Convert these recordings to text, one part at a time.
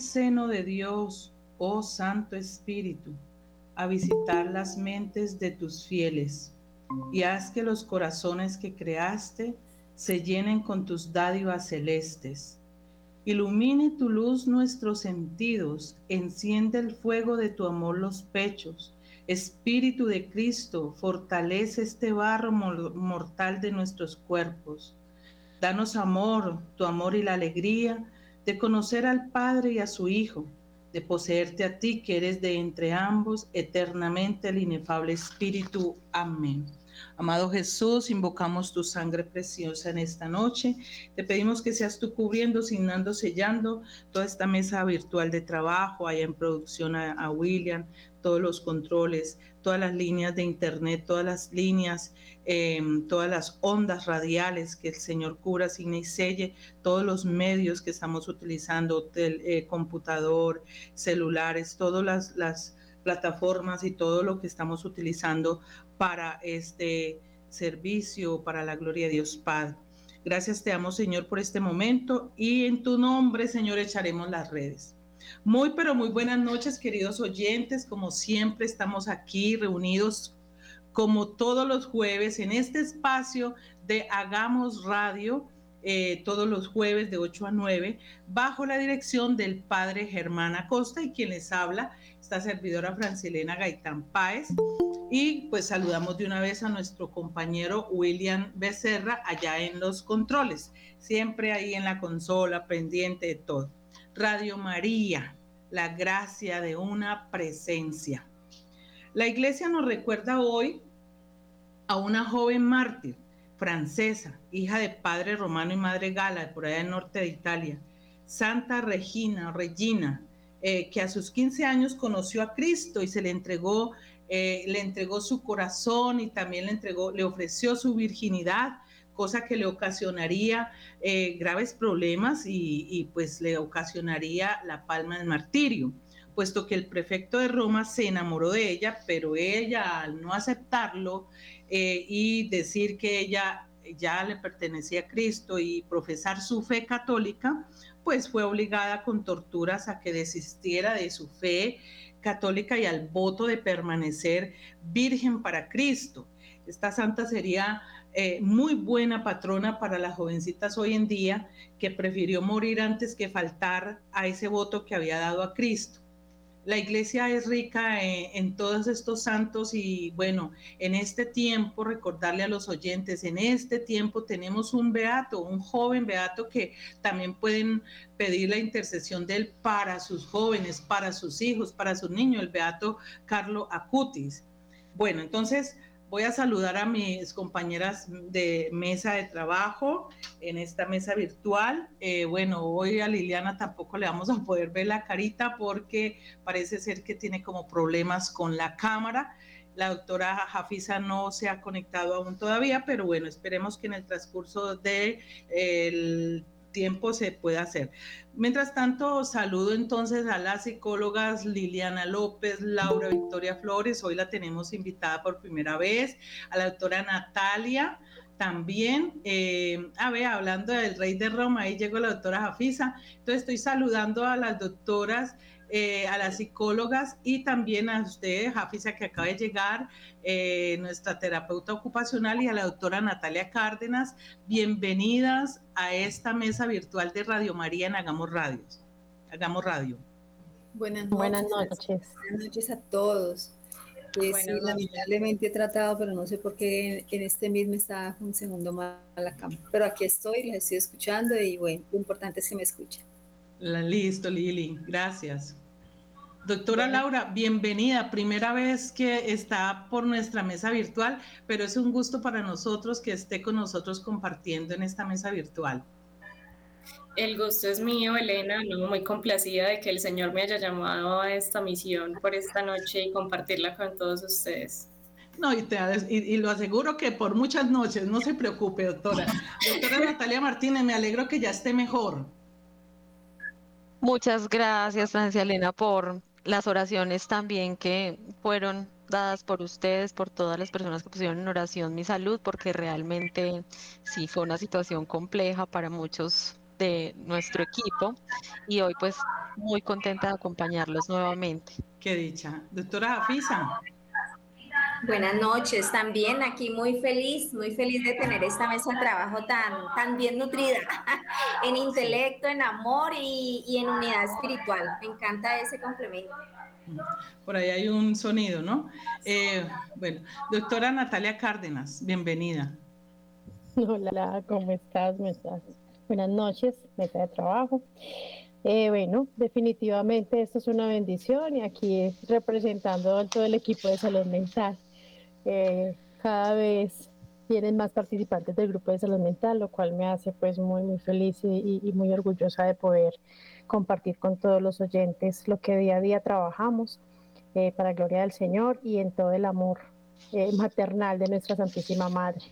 Seno de Dios, oh Santo Espíritu, a visitar las mentes de tus fieles y haz que los corazones que creaste se llenen con tus dádivas celestes. Ilumine tu luz nuestros sentidos, enciende el fuego de tu amor los pechos. Espíritu de Cristo, fortalece este barro mortal de nuestros cuerpos. Danos amor, tu amor y la alegría de conocer al Padre y a su Hijo, de poseerte a ti que eres de entre ambos eternamente el inefable Espíritu. Amén. Amado Jesús, invocamos tu sangre preciosa en esta noche. Te pedimos que seas tú cubriendo, signando, sellando toda esta mesa virtual de trabajo, allá en producción a, William, todos los controles, todas las líneas de internet, todas las líneas, em, todas las ondas radiales que el Señor cura, signa y selle, todos los medios que estamos utilizando, eh, computador, celulares, todas las, las plataformas y todo lo que estamos utilizando para este servicio, para la gloria de Dios Padre. Gracias te amo, Señor, por este momento y en tu nombre, Señor, echaremos las redes. Muy, pero muy buenas noches, queridos oyentes. Como siempre, estamos aquí reunidos como todos los jueves en este espacio de Hagamos Radio, eh, todos los jueves de 8 a 9, bajo la dirección del Padre Germán Acosta y quien les habla, esta servidora Francilena Gaitán Páez. Y pues saludamos de una vez a nuestro compañero William Becerra allá en los controles, siempre ahí en la consola, pendiente de todo. Radio María, la gracia de una presencia. La iglesia nos recuerda hoy a una joven mártir francesa, hija de padre romano y madre gala, por allá del norte de Italia, Santa Regina, Regina, eh, que a sus 15 años conoció a Cristo y se le entregó eh, le entregó su corazón y también le entregó, le ofreció su virginidad, cosa que le ocasionaría eh, graves problemas y, pues le ocasionaría la palma del martirio, puesto que el prefecto de Roma se enamoró de ella, pero ella al no aceptarlo eh, y decir que ella ya le pertenecía a Cristo y profesar su fe católica, pues fue obligada con torturas a que desistiera de su fe católica y al voto de permanecer virgen para Cristo. Esta santa sería eh, muy buena patrona para las jovencitas hoy en día que prefirió morir antes que faltar a ese voto que había dado a Cristo la iglesia es rica en, todos estos santos y bueno, en este tiempo, recordarle a los oyentes, en este tiempo tenemos un beato, un joven beato que también pueden pedir la intercesión de él para sus jóvenes, para sus hijos, para sus niños, el beato Carlo Acutis. Bueno, entonces Voy a saludar a mis compañeras de mesa de trabajo en esta mesa virtual. Eh, bueno, hoy a Liliana tampoco le vamos a poder ver la carita porque parece ser que tiene como problemas con la cámara. La doctora Jafisa no se ha conectado aún todavía, pero bueno, esperemos que en el transcurso del de, tiempo se pueda hacer. Mientras tanto, saludo entonces a las psicólogas Liliana López, Laura Victoria Flores, hoy la tenemos invitada por primera vez, a la doctora Natalia también, eh, a ver, hablando del rey de Roma, ahí llegó la doctora Jafisa, entonces estoy saludando a las doctoras eh, a las psicólogas y también a usted, Jafisa, que acaba de llegar, eh, nuestra terapeuta ocupacional y a la doctora Natalia Cárdenas. Bienvenidas a esta mesa virtual de Radio María en Hagamos Radio. Hagamos Radio. Buenas noches. Buenas noches. Buenas noches a todos. Pues sí, lamentablemente he tratado, pero no sé por qué en, este mismo está un segundo más a la cama. Pero aquí estoy, les estoy escuchando y bueno, lo importante es que me escuchen. Listo, Lili, gracias. Doctora Laura, bienvenida. Primera vez que está por nuestra mesa virtual, pero es un gusto para nosotros que esté con nosotros compartiendo en esta mesa virtual. El gusto es mío, Elena, muy complacida de que el Señor me haya llamado a esta misión por esta noche y compartirla con todos ustedes. No, y, te, y, lo aseguro que por muchas noches, no se preocupe, doctora. Doctora Natalia Martínez, me alegro que ya esté mejor. Muchas gracias, Francia Elena, por las oraciones también que fueron dadas por ustedes, por todas las personas que pusieron en oración mi salud, porque realmente sí fue una situación compleja para muchos de nuestro equipo y hoy pues muy contenta de acompañarlos nuevamente. Qué dicha. Doctora Afisa. Buenas noches, también aquí muy feliz, muy feliz de tener esta mesa de trabajo tan, tan bien nutrida en intelecto, en amor y, y en unidad espiritual. Me encanta ese complemento. Por ahí hay un sonido, ¿no? Eh, bueno, doctora Natalia Cárdenas, bienvenida. Hola, ¿cómo estás? Buenas noches, mesa de trabajo. Eh, bueno, definitivamente esto es una bendición y aquí representando a todo el equipo de salud mental. Eh, cada vez tienen más participantes del grupo de salud mental, lo cual me hace pues muy, muy feliz y, muy orgullosa de poder compartir con todos los oyentes lo que día a día trabajamos eh, para gloria del Señor y en todo el amor eh, maternal de nuestra Santísima Madre.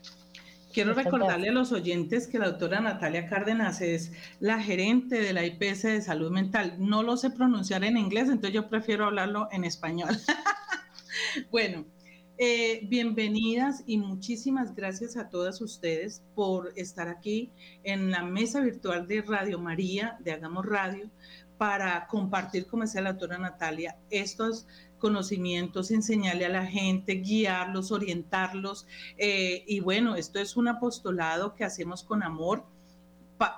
Quiero recordarle a los oyentes que la doctora Natalia Cárdenas es la gerente de la IPS de salud mental. No lo sé pronunciar en inglés, entonces yo prefiero hablarlo en español. bueno, eh, bienvenidas y muchísimas gracias a todas ustedes por estar aquí en la mesa virtual de Radio María, de Hagamos Radio, para compartir, como decía la doctora Natalia, estos conocimientos, enseñarle a la gente, guiarlos, orientarlos. Eh, y bueno, esto es un apostolado que hacemos con amor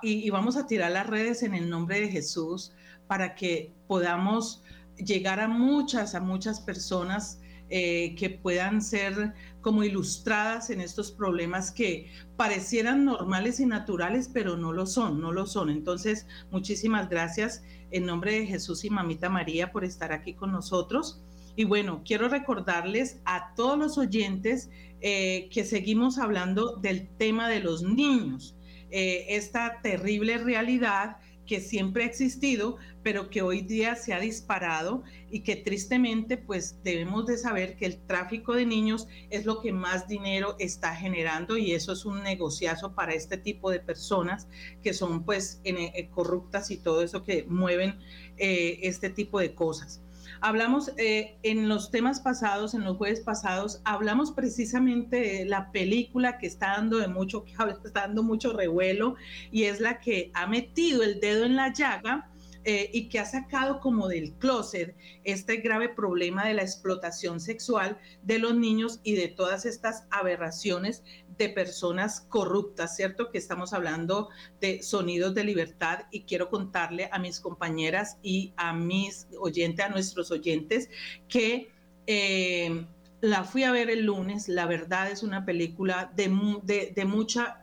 y vamos a tirar las redes en el nombre de Jesús para que podamos llegar a muchas, a muchas personas eh, que puedan ser como ilustradas en estos problemas que parecieran normales y naturales, pero no lo son, no lo son. Entonces, muchísimas gracias en nombre de Jesús y Mamita María por estar aquí con nosotros. Y bueno, quiero recordarles a todos los oyentes eh, que seguimos hablando del tema de los niños, eh, esta terrible realidad que siempre ha existido, pero que hoy día se ha disparado y que tristemente pues debemos de saber que el tráfico de niños es lo que más dinero está generando y eso es un negociazo para este tipo de personas que son pues eh, corruptas y todo eso que mueven eh, este tipo de cosas. Hablamos eh, en los temas pasados, en los jueves pasados, hablamos precisamente de la película que está dando de mucho, que está dando mucho revuelo y es la que ha metido el dedo en la llaga eh, y que ha sacado como del closet este grave problema de la explotación sexual de los niños y de todas estas aberraciones de personas corruptas, ¿cierto? Que estamos hablando de sonidos de libertad y quiero contarle a mis compañeras y a mis oyentes, a nuestros oyentes, que... Eh, la fui a ver el lunes, la verdad es una película de, de, de mucha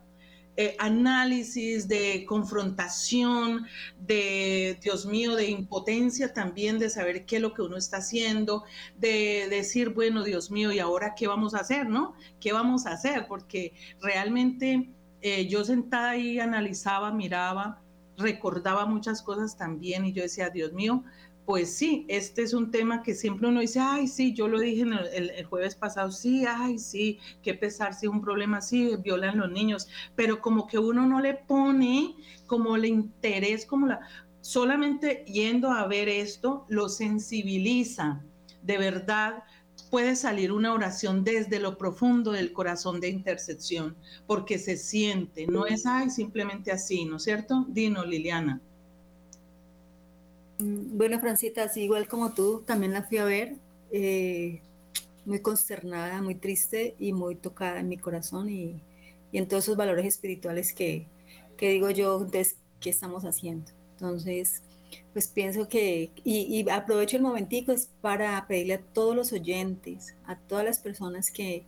análisis, de confrontación, de, Dios mío, de impotencia también, de saber qué es lo que uno está haciendo, de decir, bueno, Dios mío, ¿y ahora qué vamos a hacer, no? ¿Qué vamos a hacer? Porque realmente eh, yo sentada ahí analizaba, miraba, recordaba muchas cosas también y yo decía, Dios mío, pues sí, este es un tema que siempre uno dice, ay, sí, yo lo dije el, jueves pasado, sí, ay, sí, qué pesar si un problema así, violan los niños, pero como que uno no le pone como el interés, como la, solamente yendo a ver esto, lo sensibiliza, de verdad puede salir una oración desde lo profundo del corazón de intercesión, porque se siente, no es, ay, simplemente así, ¿no es cierto? Dino, Liliana. Mm, bueno, Francita, así igual como tú, también la fui a ver, eh, muy consternada, muy triste y muy tocada en mi corazón y, en todos esos valores espirituales que, digo yo, entonces, ¿qué estamos haciendo? Entonces, pues pienso que, y, aprovecho el momentico es para pedirle a todos los oyentes, a todas las personas que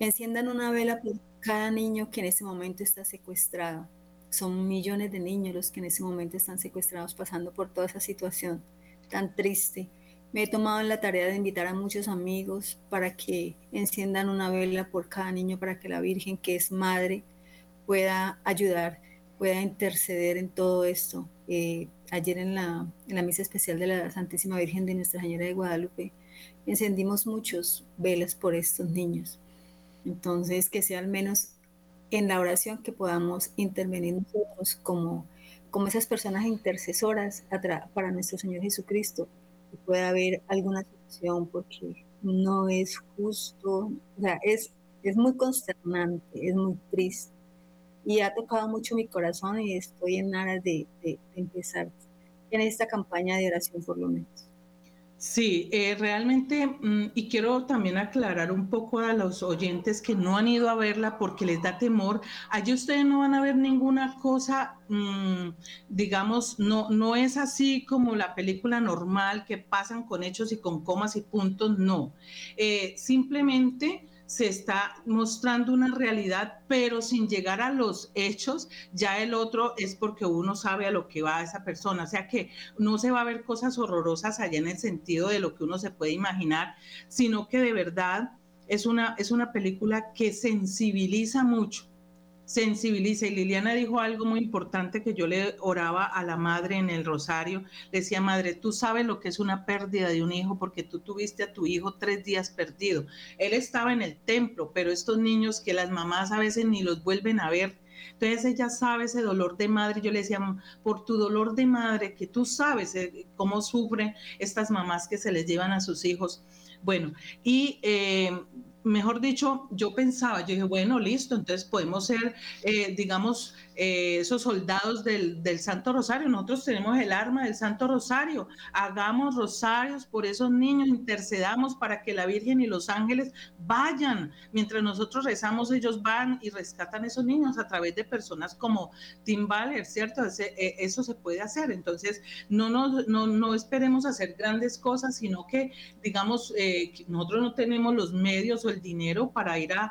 enciendan una vela por cada niño que en ese momento está secuestrado son millones de niños los que en ese momento están secuestrados pasando por toda esa situación tan triste. Me he tomado la tarea de invitar a muchos amigos para que enciendan una vela por cada niño para que la Virgen, que es madre, pueda ayudar, pueda interceder en todo esto. Eh, ayer en la, en la misa especial de la Santísima Virgen de Nuestra Señora de Guadalupe, encendimos muchos velas por estos niños. Entonces, que sea al menos en la oración que podamos intervenir nosotros como, como esas personas intercesoras para nuestro Señor Jesucristo, que pueda haber alguna situación porque no es justo, o sea, es, es muy consternante, es muy triste y ha tocado mucho mi corazón y estoy en aras de, de empezar en esta campaña de oración por lo menos. Sí, eh, realmente, mm, y quiero también aclarar un poco a los oyentes que no han ido a verla porque les da temor. Allí ustedes no van a ver ninguna cosa, mm, digamos, no, no es así como la película normal que pasan con hechos y con comas y puntos, no. Eh, simplemente se está mostrando una realidad, pero sin llegar a los hechos, ya el otro es porque uno sabe a lo que va esa persona. O sea que no se va a ver cosas horrorosas allá en el sentido de lo que uno se puede imaginar, sino que de verdad es una, es una película que sensibiliza mucho sensibiliza. Y Liliana dijo algo muy importante que yo le oraba a la madre en el rosario. Le decía, madre, tú sabes lo que es una pérdida de un hijo porque tú tuviste a tu hijo tres días perdido. Él estaba en el templo, pero estos niños que las mamás a veces ni los vuelven a ver. Entonces ella sabe ese dolor de madre. Yo le decía, por tu dolor de madre, que tú sabes eh, cómo sufren estas mamás que se les llevan a sus hijos. Bueno, y eh, mejor dicho, yo pensaba, yo dije, bueno, listo, entonces podemos ser, eh, digamos, eh, esos soldados del, Santo Rosario. Nosotros tenemos el arma del Santo Rosario. Hagamos rosarios por esos niños, intercedamos para que la Virgen y los ángeles vayan. Mientras nosotros rezamos, ellos van y rescatan esos niños a través de personas como Tim Baller, ¿cierto? E, eso se puede hacer. Entonces, no, no, no esperemos hacer grandes cosas, sino que, digamos, eh, nosotros no tenemos los medios o el dinero para ir a,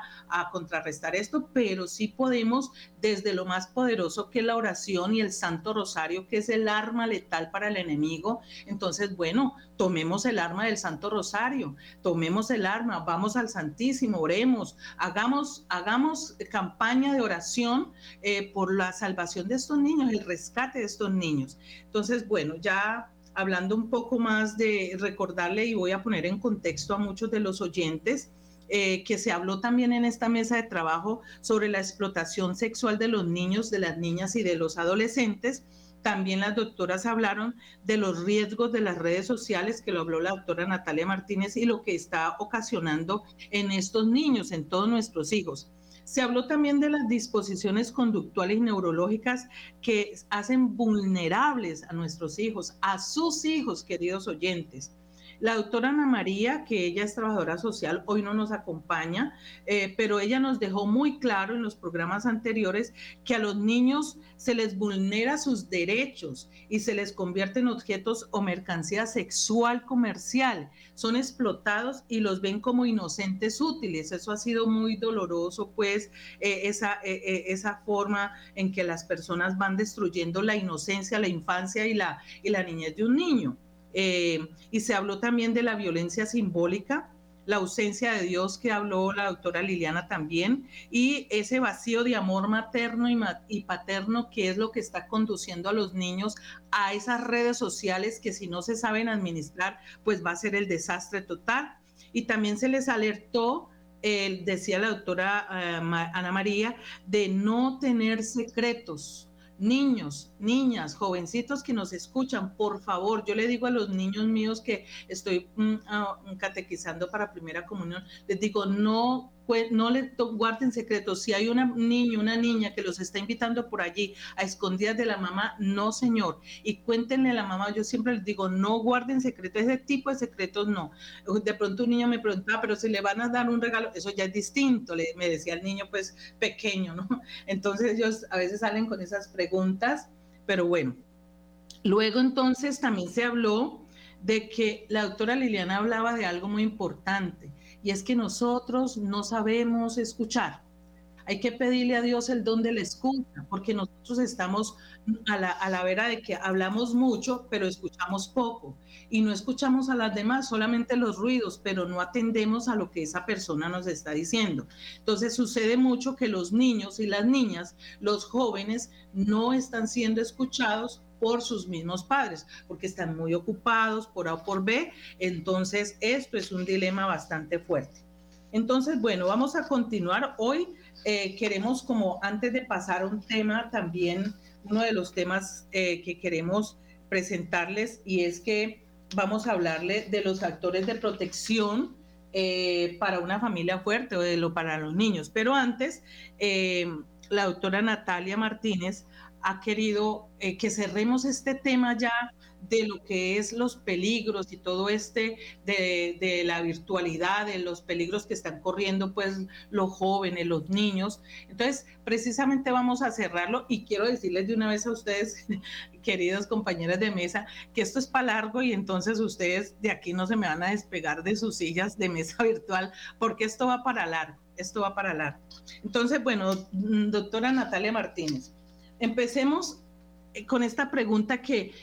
contrarrestar esto, pero sí podemos desde lo más poderoso que la oración y el Santo Rosario, que es el arma letal para el enemigo. Entonces, bueno, tomemos el arma del Santo Rosario, tomemos el arma, vamos al Santísimo, oremos, hagamos, hagamos campaña de oración eh, por la salvación de estos niños, el rescate de estos niños. Entonces, bueno, ya hablando un poco más de recordarle y voy a poner en contexto a muchos de los oyentes, eh, que se habló también en esta mesa de trabajo sobre la explotación sexual de los niños, de las niñas y de los adolescentes. También las doctoras hablaron de los riesgos de las redes sociales, que lo habló la doctora Natalia Martínez, y lo que está ocasionando en estos niños, en todos nuestros hijos. Se habló también de las disposiciones conductuales y neurológicas que hacen vulnerables a nuestros hijos, a sus hijos, queridos oyentes. La doctora Ana María, que ella es trabajadora social, hoy no nos acompaña, eh, pero ella nos dejó muy claro en los programas anteriores que a los niños se les vulnera sus derechos y se les convierte en objetos o mercancía sexual comercial. Son explotados y los ven como inocentes útiles. Eso ha sido muy doloroso, pues, eh, esa, eh, esa forma en que las personas van destruyendo la inocencia, la infancia y la niñez de un niño. Eh, y se habló también de la violencia simbólica, la ausencia de Dios que habló la doctora Liliana también, y ese vacío de amor materno y, paterno que es lo que está conduciendo a los niños a esas redes sociales que si no se saben administrar, pues va a ser el desastre total. Y también se les alertó, decía la doctora eh, Ana María, de no tener secretos niños, niñas, jovencitos que nos escuchan, por favor, yo le digo a los niños míos que estoy ah, catequizando para primera comunión, les digo, no no le guarden secretos. Si hay un niño, una niña que los está invitando por allí a escondidas de la mamá, no, señor. Y cuéntenle a la mamá, yo siempre les digo, no guarden secretos, ese tipo de secretos no. De pronto un niño me preguntaba, pero si le van a dar un regalo, eso ya es distinto, le, me decía el niño pues pequeño, ¿no? Entonces ellos a veces salen con esas preguntas, pero bueno. Luego entonces también se habló de que la doctora Liliana hablaba de algo muy importante y es que nosotros no sabemos escuchar. Hay que pedirle a Dios el don de la escucha, porque nosotros estamos a la, a la vera de que hablamos mucho, pero escuchamos poco. Y no escuchamos a las demás, solamente los ruidos, pero no atendemos a lo que esa persona nos está diciendo. Entonces sucede mucho que los niños y las niñas, los jóvenes, no están siendo escuchados por sus mismos padres, porque están muy ocupados por A o por B. Entonces, esto es un dilema bastante fuerte. Entonces, bueno, vamos a continuar. Hoy eh, queremos, como antes de pasar a un tema, también uno de los temas eh, que queremos presentarles y es que vamos a hablarle de los actores de protección eh, para una familia fuerte o de lo para los niños. Pero antes, la doctora Natalia Martínez ha querido eh, que cerremos este tema ya de lo que es los peligros y todo este de, la virtualidad, de los peligros que están corriendo pues los jóvenes, los niños. Entonces, precisamente vamos a cerrarlo y quiero decirles de una vez a ustedes, queridas compañeras de mesa, que esto es para largo y entonces ustedes de aquí no se me van a despegar de sus sillas de mesa virtual porque esto va para largo, esto va para largo. Entonces, bueno, doctora Natalia Martínez, empecemos con esta pregunta que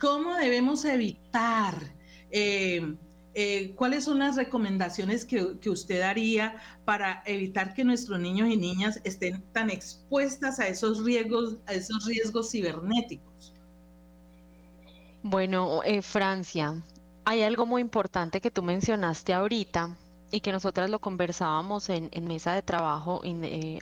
¿Cómo debemos evitar? Eh, eh, ¿Cuáles son las recomendaciones que, usted daría para evitar que nuestros niños y niñas estén tan expuestas a esos riesgos, a esos riesgos cibernéticos? Bueno, eh, Francia, hay algo muy importante que tú mencionaste ahorita y que nosotras lo conversábamos en, mesa de trabajo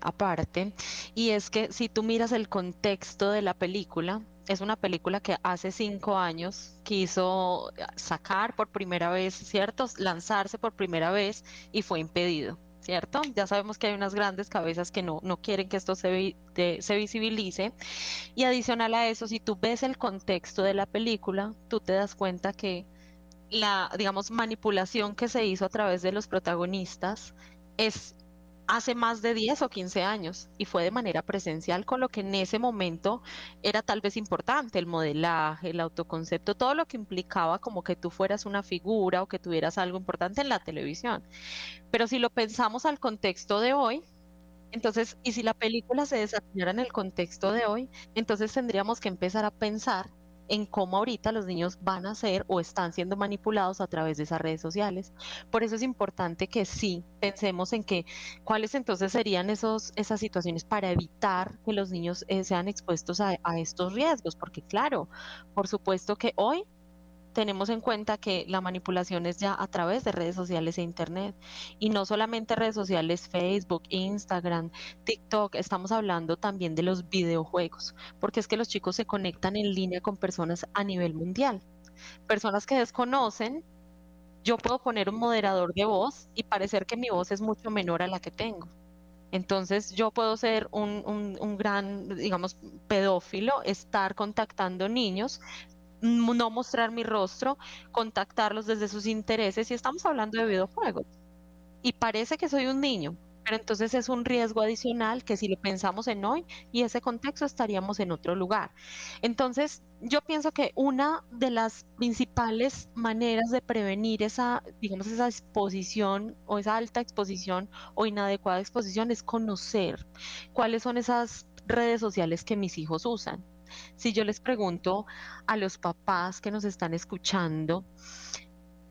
aparte, y es que si tú miras el contexto de la película, es una película que hace cinco años quiso sacar por primera vez, ¿cierto? Lanzarse por primera vez y fue impedido. ¿Cierto? Ya sabemos que hay unas grandes cabezas que no, no quieren que esto se, se visibilice. Y adicional a eso, si tú ves el contexto de la película, tú te das cuenta que la, digamos, manipulación que se hizo a través de los protagonistas es hace más de 10 o 15 años y fue de manera presencial, con lo que en ese momento era tal vez importante, el modelaje, el autoconcepto, todo lo que implicaba como que tú fueras una figura o que tuvieras algo importante en la televisión. Pero si lo pensamos al contexto de hoy, entonces, y si la película se desarrollara en el contexto de hoy, entonces tendríamos que empezar a pensar en cómo ahorita los niños van a ser o están siendo manipulados a través de esas redes sociales. Por eso es importante que sí pensemos en que cuáles entonces serían esos, esas situaciones para evitar que los niños eh, sean expuestos a, a estos riesgos, porque claro, por supuesto que hoy tenemos en cuenta que la manipulación es ya a través de redes sociales e internet y no solamente redes sociales Facebook, Instagram, TikTok, estamos hablando también de los videojuegos, porque es que los chicos se conectan en línea con personas a nivel mundial, personas que desconocen. Yo puedo poner un moderador de voz y parecer que mi voz es mucho menor a la que tengo. Entonces yo puedo ser un, un, un, gran, digamos, pedófilo, estar contactando niños, no mostrar mi rostro, contactarlos desde sus intereses y estamos hablando de videojuegos. Y parece que soy un niño, pero entonces es un riesgo adicional que si lo pensamos en hoy y ese contexto estaríamos en otro lugar. Entonces, yo pienso que una de las principales maneras de prevenir esa, digamos, esa exposición o esa alta exposición o inadecuada exposición es conocer cuáles son esas redes sociales que mis hijos usan si yo les pregunto a los papás que nos están escuchando,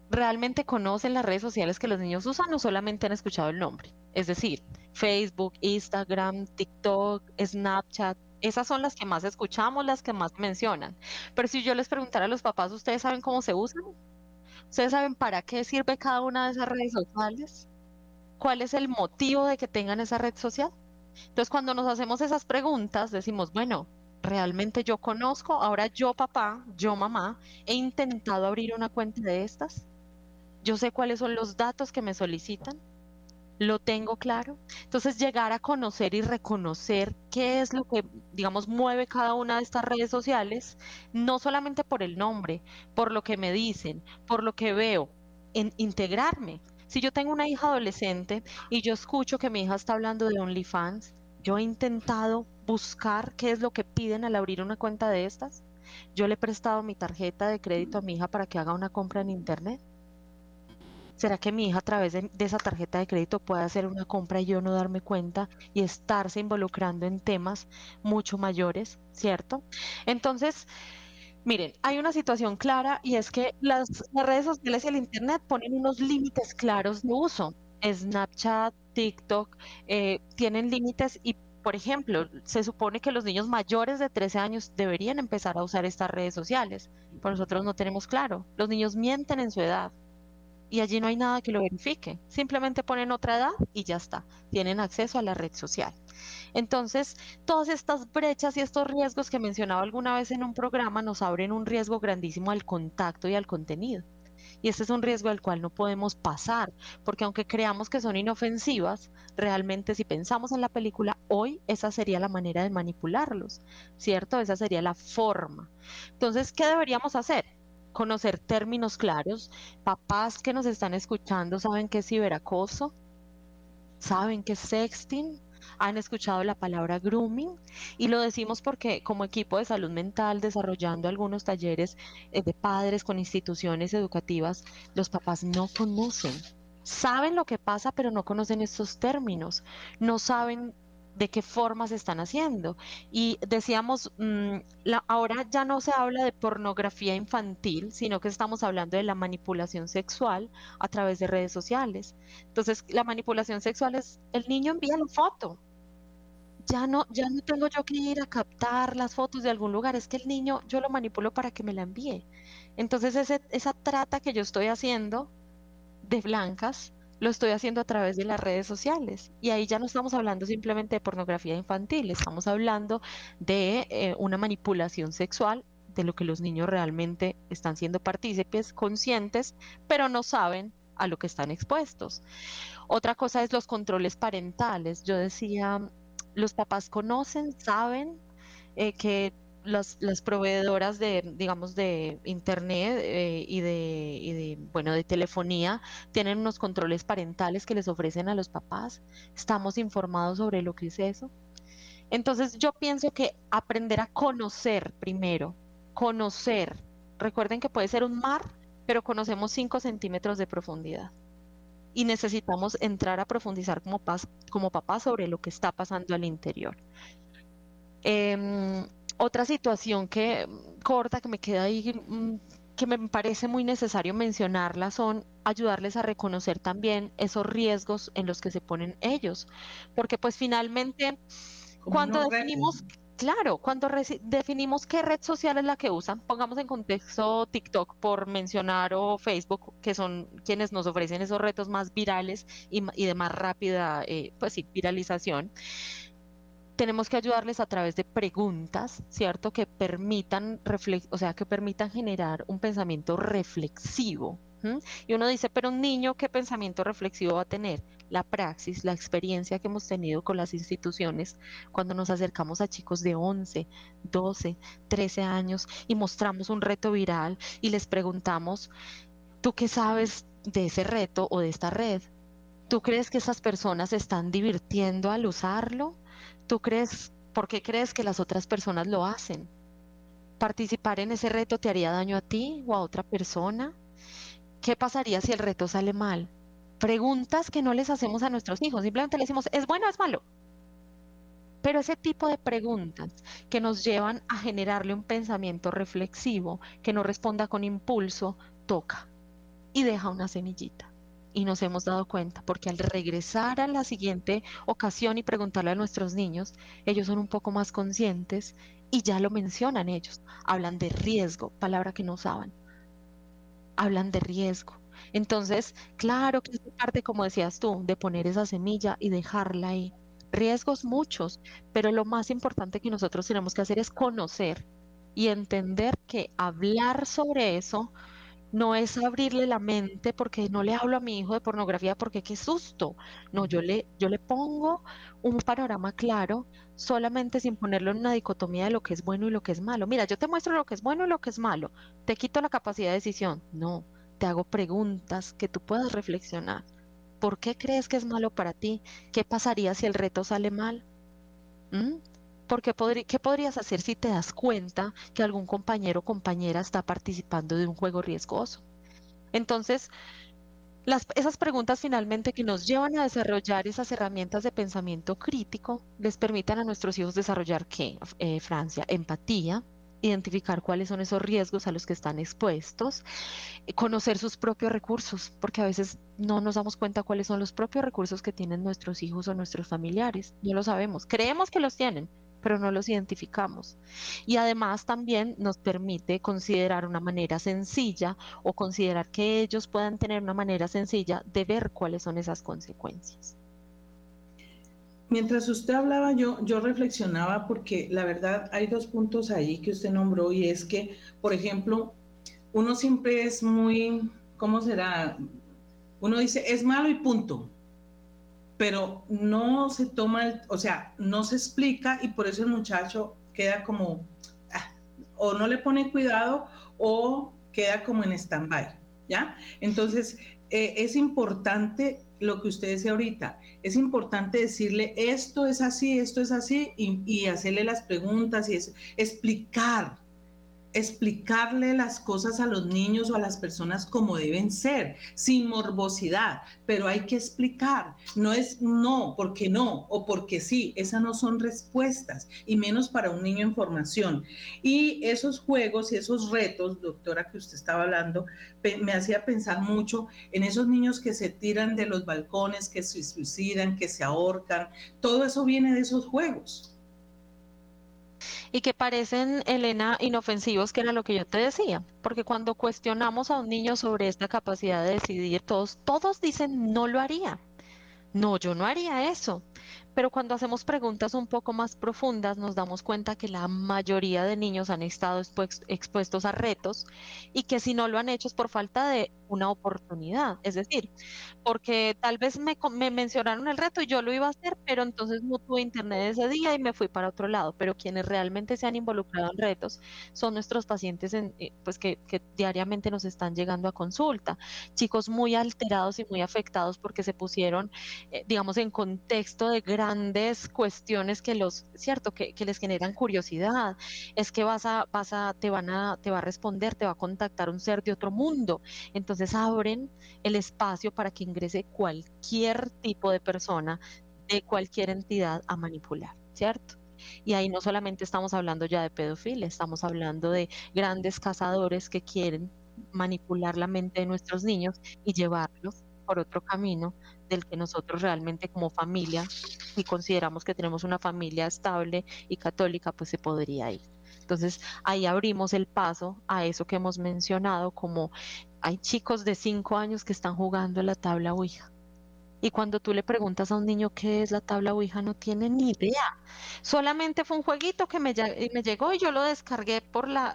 ¿realmente conocen las redes sociales que los niños usan o solamente han escuchado el nombre? Es decir, Facebook, Instagram, TikTok, Snapchat, esas son las que más escuchamos, las que más mencionan. Pero si yo les preguntara a los papás, ¿ustedes saben cómo se usan? ¿Ustedes saben para qué sirve cada una de esas redes sociales? ¿Cuál es el motivo de que tengan esa red social? Entonces, cuando nos hacemos esas preguntas, decimos, bueno, realmente yo conozco, ahora yo papá, yo mamá, he intentado abrir una cuenta de estas, yo sé cuáles son los datos que me solicitan, lo tengo claro. Entonces llegar a conocer y reconocer qué es lo que, digamos, mueve cada una de estas redes sociales, no solamente por el nombre, por lo que me dicen, por lo que veo, en integrarme. Si yo tengo una hija adolescente y yo escucho que mi hija está hablando de OnlyFans, yo he intentado buscar qué es lo que piden al abrir una cuenta de estas. Yo le he prestado mi tarjeta de crédito a mi hija para que haga una compra en internet. ¿Será que mi hija a través de, esa tarjeta de crédito puede hacer una compra y yo no darme cuenta y estarse involucrando en temas mucho mayores, ¿cierto? Entonces, miren, hay una situación clara y es que las, redes sociales y el Internet ponen unos límites claros de uso. Snapchat, TikTok, eh, tienen límites y por ejemplo, se supone que los niños mayores de 13 años deberían empezar a usar estas redes sociales, pero nosotros no tenemos claro. Los niños mienten en su edad y allí no hay nada que lo verifique. Simplemente ponen otra edad y ya está. Tienen acceso a la red social. Entonces, todas estas brechas y estos riesgos que mencionaba alguna vez en un programa nos abren un riesgo grandísimo al contacto y al contenido. Y este es un riesgo al cual no podemos pasar, porque aunque creamos que son inofensivas, realmente si pensamos en la película, hoy esa sería la manera de manipularlos, ¿cierto? Esa sería la forma. Entonces, ¿qué deberíamos hacer? Conocer términos claros. Papás que nos están escuchando saben qué es ciberacoso, saben qué es sexting, han escuchado la palabra grooming y lo decimos porque como equipo de salud mental desarrollando algunos talleres eh, de padres con instituciones educativas, los papás no conocen, saben lo que pasa pero no conocen estos términos, no saben de qué forma se están haciendo. Y decíamos, mm, ahora ya no se habla de pornografía infantil, sino que estamos hablando de la manipulación sexual a través de redes sociales. Entonces, la manipulación sexual es, el niño envía la foto. Ya no, ya no tengo yo que ir a captar las fotos de algún lugar, es que el niño yo lo manipulo para que me la envíe. Entonces esa trata que yo estoy haciendo de blancas lo estoy haciendo a través de las redes sociales. Y ahí ya no estamos hablando simplemente de pornografía infantil, estamos hablando de eh, una manipulación sexual de lo que los niños realmente están siendo partícipes, conscientes, pero no saben a lo que están expuestos. Otra cosa es los controles parentales. Yo decía, los papás conocen, saben eh, que las, las, proveedoras de, digamos, de internet eh, y, de, y de, bueno, de telefonía tienen unos controles parentales que les ofrecen a los papás. Estamos informados sobre lo que es eso. Entonces yo pienso que aprender a conocer primero, conocer, recuerden que puede ser un mar, pero conocemos 5 centímetros de profundidad. Y necesitamos entrar a profundizar como, papás, como papá sobre lo que está pasando al interior. Eh, otra situación que corta, que me queda ahí, mm, que me parece muy necesario mencionarla, son ayudarles a reconocer también esos riesgos en los que se ponen ellos. Porque pues finalmente, cuando definimos... Claro, cuando definimos qué red social es la que usan, pongamos en contexto TikTok por mencionar o Facebook, que son quienes nos ofrecen esos retos más virales y, de más rápida, eh, pues sí, viralización tenemos que ayudarles a través de preguntas, ¿cierto? Que permitan, o sea, que permitan generar un pensamiento reflexivo. Y uno dice, pero un niño, ¿qué pensamiento reflexivo va a tener? La praxis, la experiencia que hemos tenido con las instituciones cuando nos acercamos a chicos de 11, 12, 13 años y mostramos un reto viral y les preguntamos, ¿tú qué sabes de ese reto o de esta red? ¿Tú crees que esas personas se están divirtiendo al usarlo? ¿Tú crees, por qué crees que las otras personas lo hacen? ¿Participar en ese reto te haría daño a ti o a otra persona? ¿Qué pasaría si el reto sale mal? Preguntas que no les hacemos a nuestros hijos, simplemente le decimos, ¿es bueno o es malo? Pero ese tipo de preguntas que nos llevan a generarle un pensamiento reflexivo, que no responda con impulso, toca y deja una semillita y nos hemos dado cuenta, porque al regresar a la siguiente ocasión y preguntarle a nuestros niños, ellos son un poco más conscientes y ya lo mencionan ellos. Hablan de riesgo, palabra que no usaban. Hablan de riesgo. Entonces, claro que es parte, como decías tú, de poner esa semilla y dejarla ahí. Riesgos muchos, pero lo más importante que nosotros tenemos que hacer es conocer y entender que hablar sobre eso no es abrirle la mente porque no le hablo a mi hijo de pornografía porque qué susto. No, yo le, yo le pongo un panorama claro solamente sin ponerlo en una dicotomía de lo que es bueno y lo que es malo. Mira, yo te muestro lo que es bueno y lo que es malo. Te quito la capacidad de decisión. No, te hago preguntas que tú puedas reflexionar. ¿Por qué crees que es malo para ti? ¿Qué pasaría si el reto sale mal? ¿Mm? Porque ¿qué podrías hacer si te das cuenta que algún compañero o compañera está participando de un juego riesgoso? Entonces, esas preguntas finalmente que nos llevan a desarrollar esas herramientas de pensamiento crítico les permitan a nuestros hijos desarrollar qué, eh, Francia, empatía, identificar cuáles son esos riesgos a los que están expuestos, eh, conocer sus propios recursos, porque a veces no nos damos cuenta cuáles son los propios recursos que tienen nuestros hijos o nuestros familiares, no lo sabemos, creemos que los tienen, pero no los identificamos. Y además también nos permite considerar una manera sencilla o considerar que ellos puedan tener una manera sencilla de ver cuáles son esas consecuencias. Mientras usted hablaba, yo, yo reflexionaba porque la verdad hay dos puntos ahí que usted nombró y es que, por ejemplo, uno siempre es muy ¿cómo será? Uno dice, es malo y punto, pero no se toma, o sea, no se explica y por eso el muchacho queda como, ah, o no le pone cuidado o queda como en stand-by, ¿ya? Entonces, eh, es importante lo que usted decía ahorita, es importante decirle esto es así, esto es así y, hacerle las preguntas y explicar, explicarle las cosas a los niños o a las personas como deben ser, sin morbosidad, pero hay que explicar, no es no, porque no o porque sí, esas no son respuestas y menos para un niño en formación. Y esos juegos y esos retos, doctora, que usted estaba hablando, me hacía pensar mucho en esos niños que se tiran de los balcones, que se suicidan, que se ahorcan, todo eso viene de esos juegos y que parecen, Elena, inofensivos, que era lo que yo te decía, porque cuando cuestionamos a un niño sobre esta capacidad de decidir, todos, todos dicen, no lo haría. No, yo no haría eso. Pero cuando hacemos preguntas un poco más profundas, nos damos cuenta que la mayoría de niños han estado expuestos a retos y que si no lo han hecho es por falta de una oportunidad. Es decir, porque tal vez me, mencionaron el reto y yo lo iba a hacer, pero entonces no tuve internet ese día y me fui para otro lado. Pero quienes realmente se han involucrado en retos son nuestros pacientes en, eh, pues que, diariamente nos están llegando a consulta. Chicos muy alterados y muy afectados porque se pusieron, eh, digamos, en contexto de gran grandes cuestiones que los, cierto, que, les generan curiosidad. Es que vas a, vas a, te van a, te va a responder, te va a contactar un ser de otro mundo. Entonces abren el espacio para que ingrese cualquier tipo de persona de cualquier entidad a manipular, ¿cierto? Y ahí no solamente estamos hablando ya de pedofilia, estamos hablando de grandes cazadores que quieren manipular la mente de nuestros niños y llevarlos por otro camino del que nosotros realmente como familia, si consideramos que tenemos una familia estable y católica, pues se podría ir. Entonces ahí abrimos el paso a eso que hemos mencionado, como hay chicos de cinco años que están jugando la tabla Ouija. Y cuando tú le preguntas a un niño qué es la tabla Ouija, no tiene ni idea. Solamente fue un jueguito que me, me llegó y yo lo descargué por la,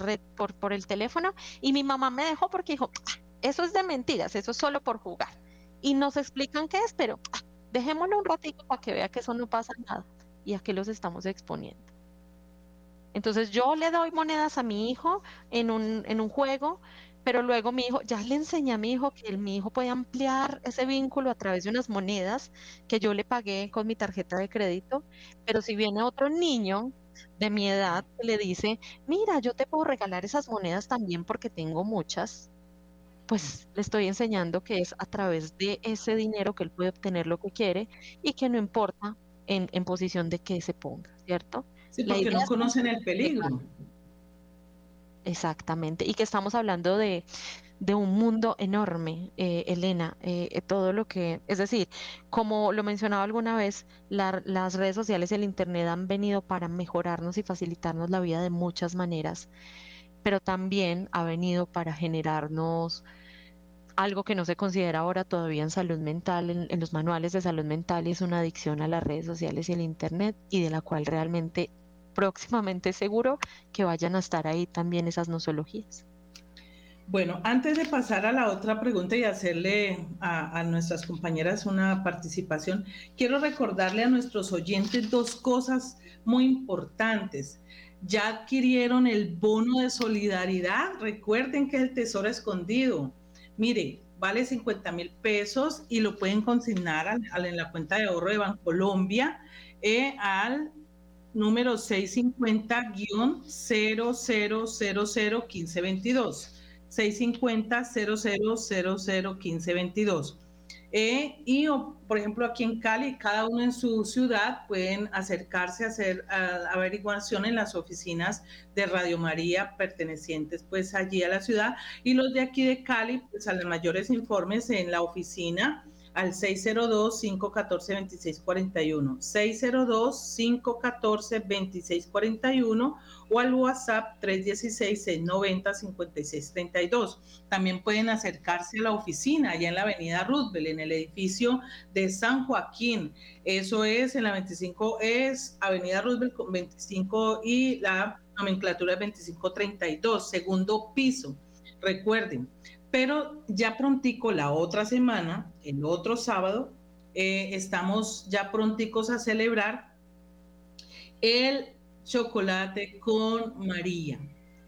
red, por, por el teléfono, y mi mamá me dejó porque dijo, ah, eso es de mentiras, eso es solo por jugar. Y nos explican qué es, pero ah, dejémoslo un ratito para que vea que eso no pasa nada y a qué los estamos exponiendo. Entonces yo le doy monedas a mi hijo en un, en un juego, pero luego mi hijo, ya le enseñé a mi hijo que mi hijo puede ampliar ese vínculo a través de unas monedas que yo le pagué con mi tarjeta de crédito, pero si viene otro niño de mi edad le dice, mira, yo te puedo regalar esas monedas también porque tengo muchas, pues le estoy enseñando que es a través de ese dinero que él puede obtener lo que quiere y que no importa en, posición de que se ponga, ¿cierto? Sí, porque no conocen el peligro. Exactamente, y que estamos hablando de, un mundo enorme, eh, Elena, eh, eh, todo lo que, es decir, como lo mencionaba alguna vez, las redes sociales y el Internet han venido para mejorarnos y facilitarnos la vida de muchas maneras, pero también ha venido para generarnos algo que no se considera ahora todavía en salud mental, en, los manuales de salud mental, es una adicción a las redes sociales y el Internet, y de la cual realmente próximamente seguro que vayan a estar ahí también esas nosologías. Bueno, antes de pasar a la otra pregunta y hacerle a, nuestras compañeras una participación, quiero recordarle a nuestros oyentes dos cosas muy importantes. Ya adquirieron el bono de solidaridad. Recuerden que es el tesoro escondido mire, vale 50 mil pesos y lo pueden consignar en la cuenta de ahorro de Bancolombia eh, al número 650-00001522. 650-00001522. Eh, y, por ejemplo, aquí en Cali, cada uno en su ciudad pueden acercarse a hacer averiguación en las oficinas de Radio María pertenecientes pues allí a la ciudad y los de aquí de Cali, pues a los mayores informes en la oficina al 602-514-2641, 602-514-2641 o al WhatsApp 316-690-5632. También pueden acercarse a la oficina allá en la avenida Roosevelt, en el edificio de San Joaquín. Eso es en la 25, es avenida Roosevelt 25 y la nomenclatura es 2532, segundo piso. Recuerden, pero ya prontico la otra semana, el otro sábado, eh, estamos ya pronticos a celebrar el chocolate con María.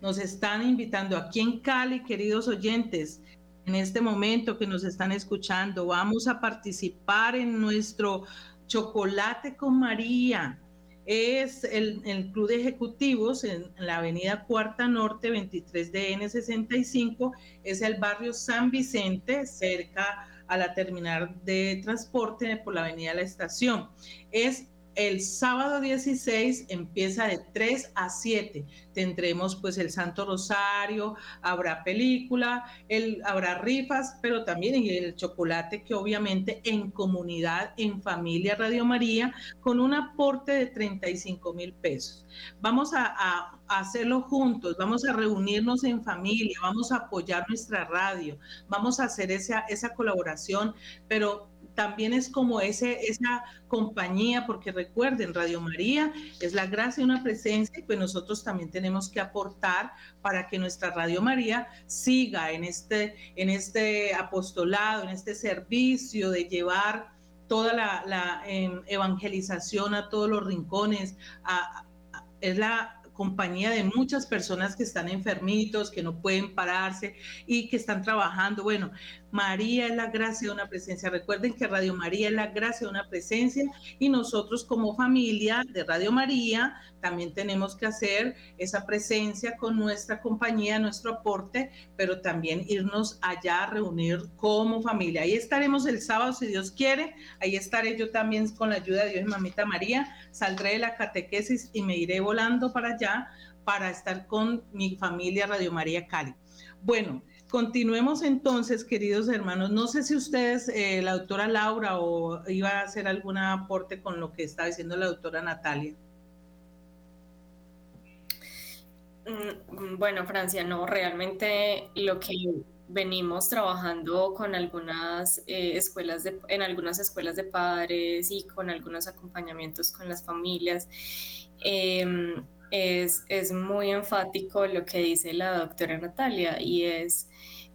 Nos están invitando aquí en Cali, queridos oyentes, en este momento que nos están escuchando, vamos a participar en nuestro chocolate con María. Es el, Club de Ejecutivos en, la Avenida Cuarta Norte, 23 n 65. Es el barrio San Vicente, cerca a la terminal de transporte por la Avenida La Estación. Es el sábado 16 empieza de 3 a 7. Tendremos pues el Santo Rosario, habrá película, el, habrá rifas, pero también el chocolate que obviamente en comunidad, en familia Radio María, con un aporte de 35 mil pesos. Vamos a, hacerlo juntos, vamos a reunirnos en familia, vamos a apoyar nuestra radio, vamos a hacer esa, esa colaboración, pero también es como ese, esa compañía, porque recuerden, Radio María es la gracia de una presencia y pues nosotros también tenemos que aportar para que nuestra Radio María siga en este, en este apostolado, en este servicio de llevar toda la, em, evangelización a todos los rincones. es la compañía de muchas personas que están enfermitos, que no pueden pararse y que están trabajando. Bueno, María es la gracia de una presencia. Recuerden que Radio María es la gracia de una presencia y nosotros como familia de Radio María también tenemos que hacer esa presencia con nuestra compañía, nuestro aporte, pero también irnos allá a reunir como familia. Ahí estaremos el sábado, si Dios quiere. Ahí estaré yo también con la ayuda de Dios y Mamita María. Saldré de la catequesis y me iré volando para allá para estar con mi familia Radio María Cali. Bueno, Continuemos entonces, queridos hermanos. No sé si ustedes, eh, la doctora Laura, o iba a hacer algún aporte con lo que está diciendo la doctora Natalia. Mm, bueno, Francia, no, realmente lo que venimos trabajando con algunas eh, escuelas de, en algunas escuelas de padres y con algunos acompañamientos con las familias. Em, es, es, muy enfático lo que dice la doctora Natalia y es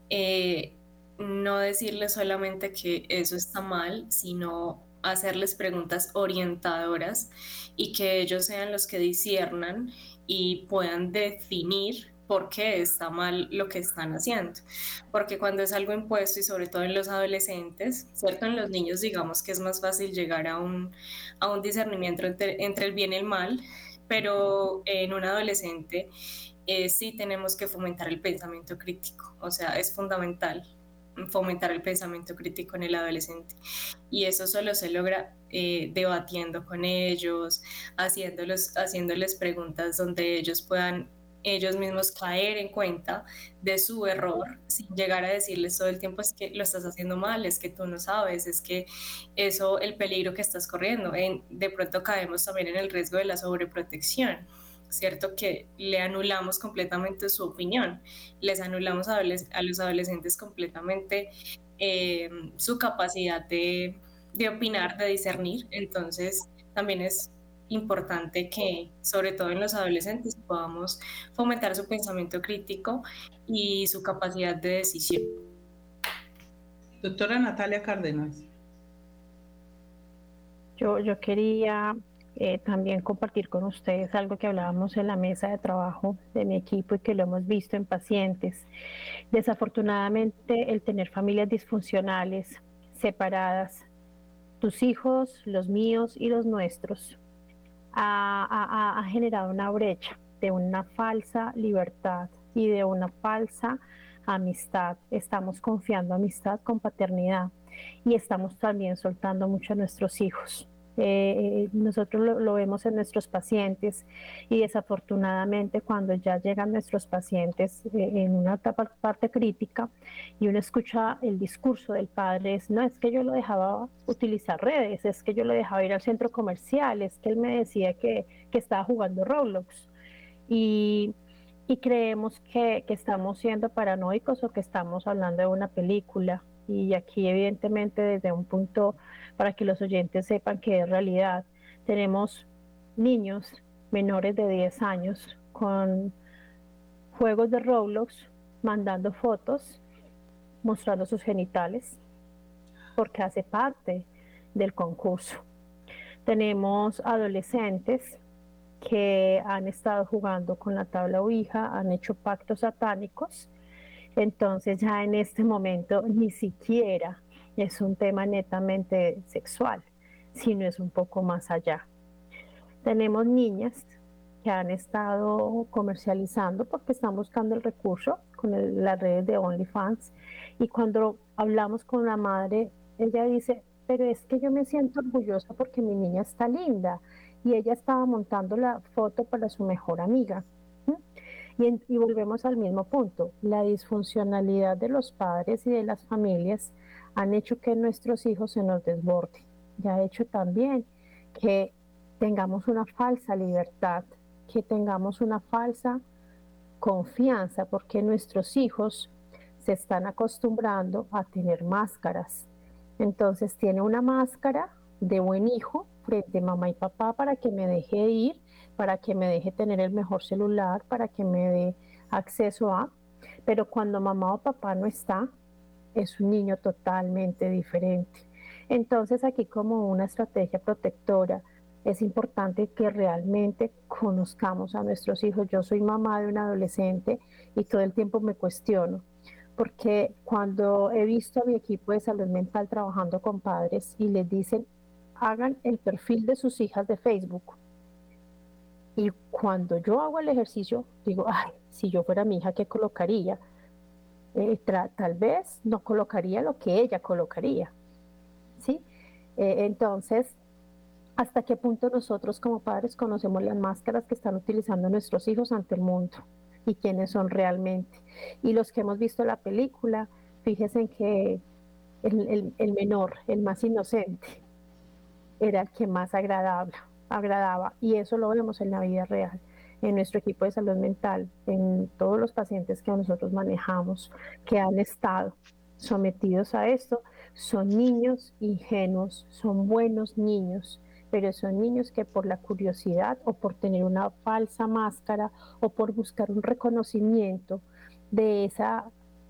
eh, no decirles solamente que eso está mal, sino hacerles preguntas orientadoras y que ellos sean los que disiernan y puedan definir por qué está mal lo que están haciendo. Porque cuando es algo impuesto y sobre todo en los adolescentes, ¿cierto? En los niños digamos que es más fácil llegar a un, a un discernimiento entre, entre el bien y el mal, pero en un adolescente eh, sí tenemos que fomentar el pensamiento crítico, o sea, es fundamental fomentar el pensamiento crítico en el adolescente. Y eso solo se logra eh, debatiendo con ellos, haciéndolos, haciéndoles preguntas donde ellos puedan ellos mismos caer en cuenta de su error sin llegar a decirles todo el tiempo es que lo estás haciendo mal, es que tú no sabes, es que eso, el peligro que estás corriendo. En, de pronto caemos también en el riesgo de la sobreprotección ¿cierto? Que le anulamos completamente su opinión, les anulamos a, los adolescentes completamente eh, su capacidad de, opinar, de discernir. Entonces, también es importante que, sobre todo en los adolescentes, podamos fomentar su pensamiento crítico y su capacidad de decisión. Doctora Natalia Cárdenas. Yo, yo quería eh, también compartir con ustedes algo que hablábamos en la mesa de trabajo de mi equipo y que lo hemos visto en pacientes. Desafortunadamente, el tener familias disfuncionales, separadas, tus hijos, los míos y los nuestros, ha, generado una brecha de una falsa libertad y de una falsa amistad. Estamos confiando amistad con paternidad y estamos también soltando mucho a nuestros hijos. Eh, nosotros lo, vemos en nuestros pacientes y desafortunadamente cuando ya llegan nuestros pacientes eh, en una parte crítica y uno escucha el discurso del padre es, no, es que yo lo dejaba utilizar redes, es que yo lo dejaba ir al centro comercial, es que él me decía que, que estaba jugando Roblox. Y, y creemos que, que estamos siendo paranoicos o que estamos hablando de una película. Y aquí evidentemente desde un punto para que los oyentes sepan que es realidad. Tenemos niños menores de 10 años con juegos de Roblox mandando fotos mostrando sus genitales, porque hace parte del concurso. Tenemos adolescentes que han estado jugando con la tabla Ouija, han hecho pactos satánicos, entonces ya en este momento ni siquiera es un tema netamente sexual, sino es un poco más allá. Tenemos niñas que han estado comercializando porque están buscando el recurso con las redes de OnlyFans y cuando hablamos con la madre, ella dice, pero es que yo me siento orgullosa porque mi niña está linda y ella estaba montando la foto para su mejor amiga. Y, y, volvemos al mismo punto, la disfuncionalidad de los padres y de las familias han hecho que nuestros hijos se nos desborden y ha hecho también que tengamos una falsa libertad, que tengamos una falsa confianza, porque nuestros hijos se están acostumbrando a tener máscaras. Entonces tiene una máscara de buen hijo frente a mamá y papá para que me deje ir, para que me deje tener el mejor celular, para que me dé acceso a, pero cuando mamá o papá no está, es un niño totalmente diferente. Entonces aquí como una estrategia protectora es importante que realmente conozcamos a nuestros hijos. Yo soy mamá de un adolescente y todo el tiempo me cuestiono, porque cuando he visto a mi equipo de salud mental trabajando con padres y les dicen, hagan el perfil de sus hijas de Facebook. Y cuando yo hago el ejercicio, digo, ay, si yo fuera mi hija, ¿qué colocaría? Eh, tal vez no colocaría lo que ella colocaría. ¿sí? Eh, entonces, ¿hasta qué punto nosotros como padres conocemos las máscaras que están utilizando nuestros hijos ante el mundo y quiénes son realmente? Y los que hemos visto la película, fíjense que el, el menor, el más inocente, era el que más agradaba, agradaba y eso lo vemos en la vida real en nuestro equipo de salud mental, en todos los pacientes que nosotros manejamos, que han estado sometidos a esto, son niños ingenuos, son buenos niños, pero son niños que por la curiosidad o por tener una falsa máscara o por buscar un reconocimiento de esa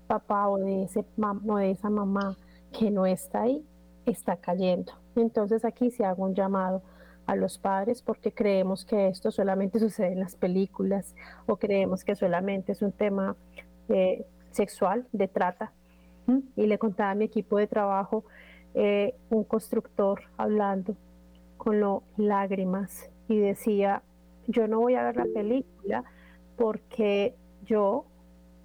papá o de, ese o de esa mamá que no está ahí, está cayendo. Entonces aquí se hago un llamado a los padres porque creemos que esto solamente sucede en las películas o creemos que solamente es un tema eh, sexual, de trata. Y le contaba a mi equipo de trabajo, eh, un constructor hablando con lo, lágrimas y decía, yo no voy a ver la película porque yo,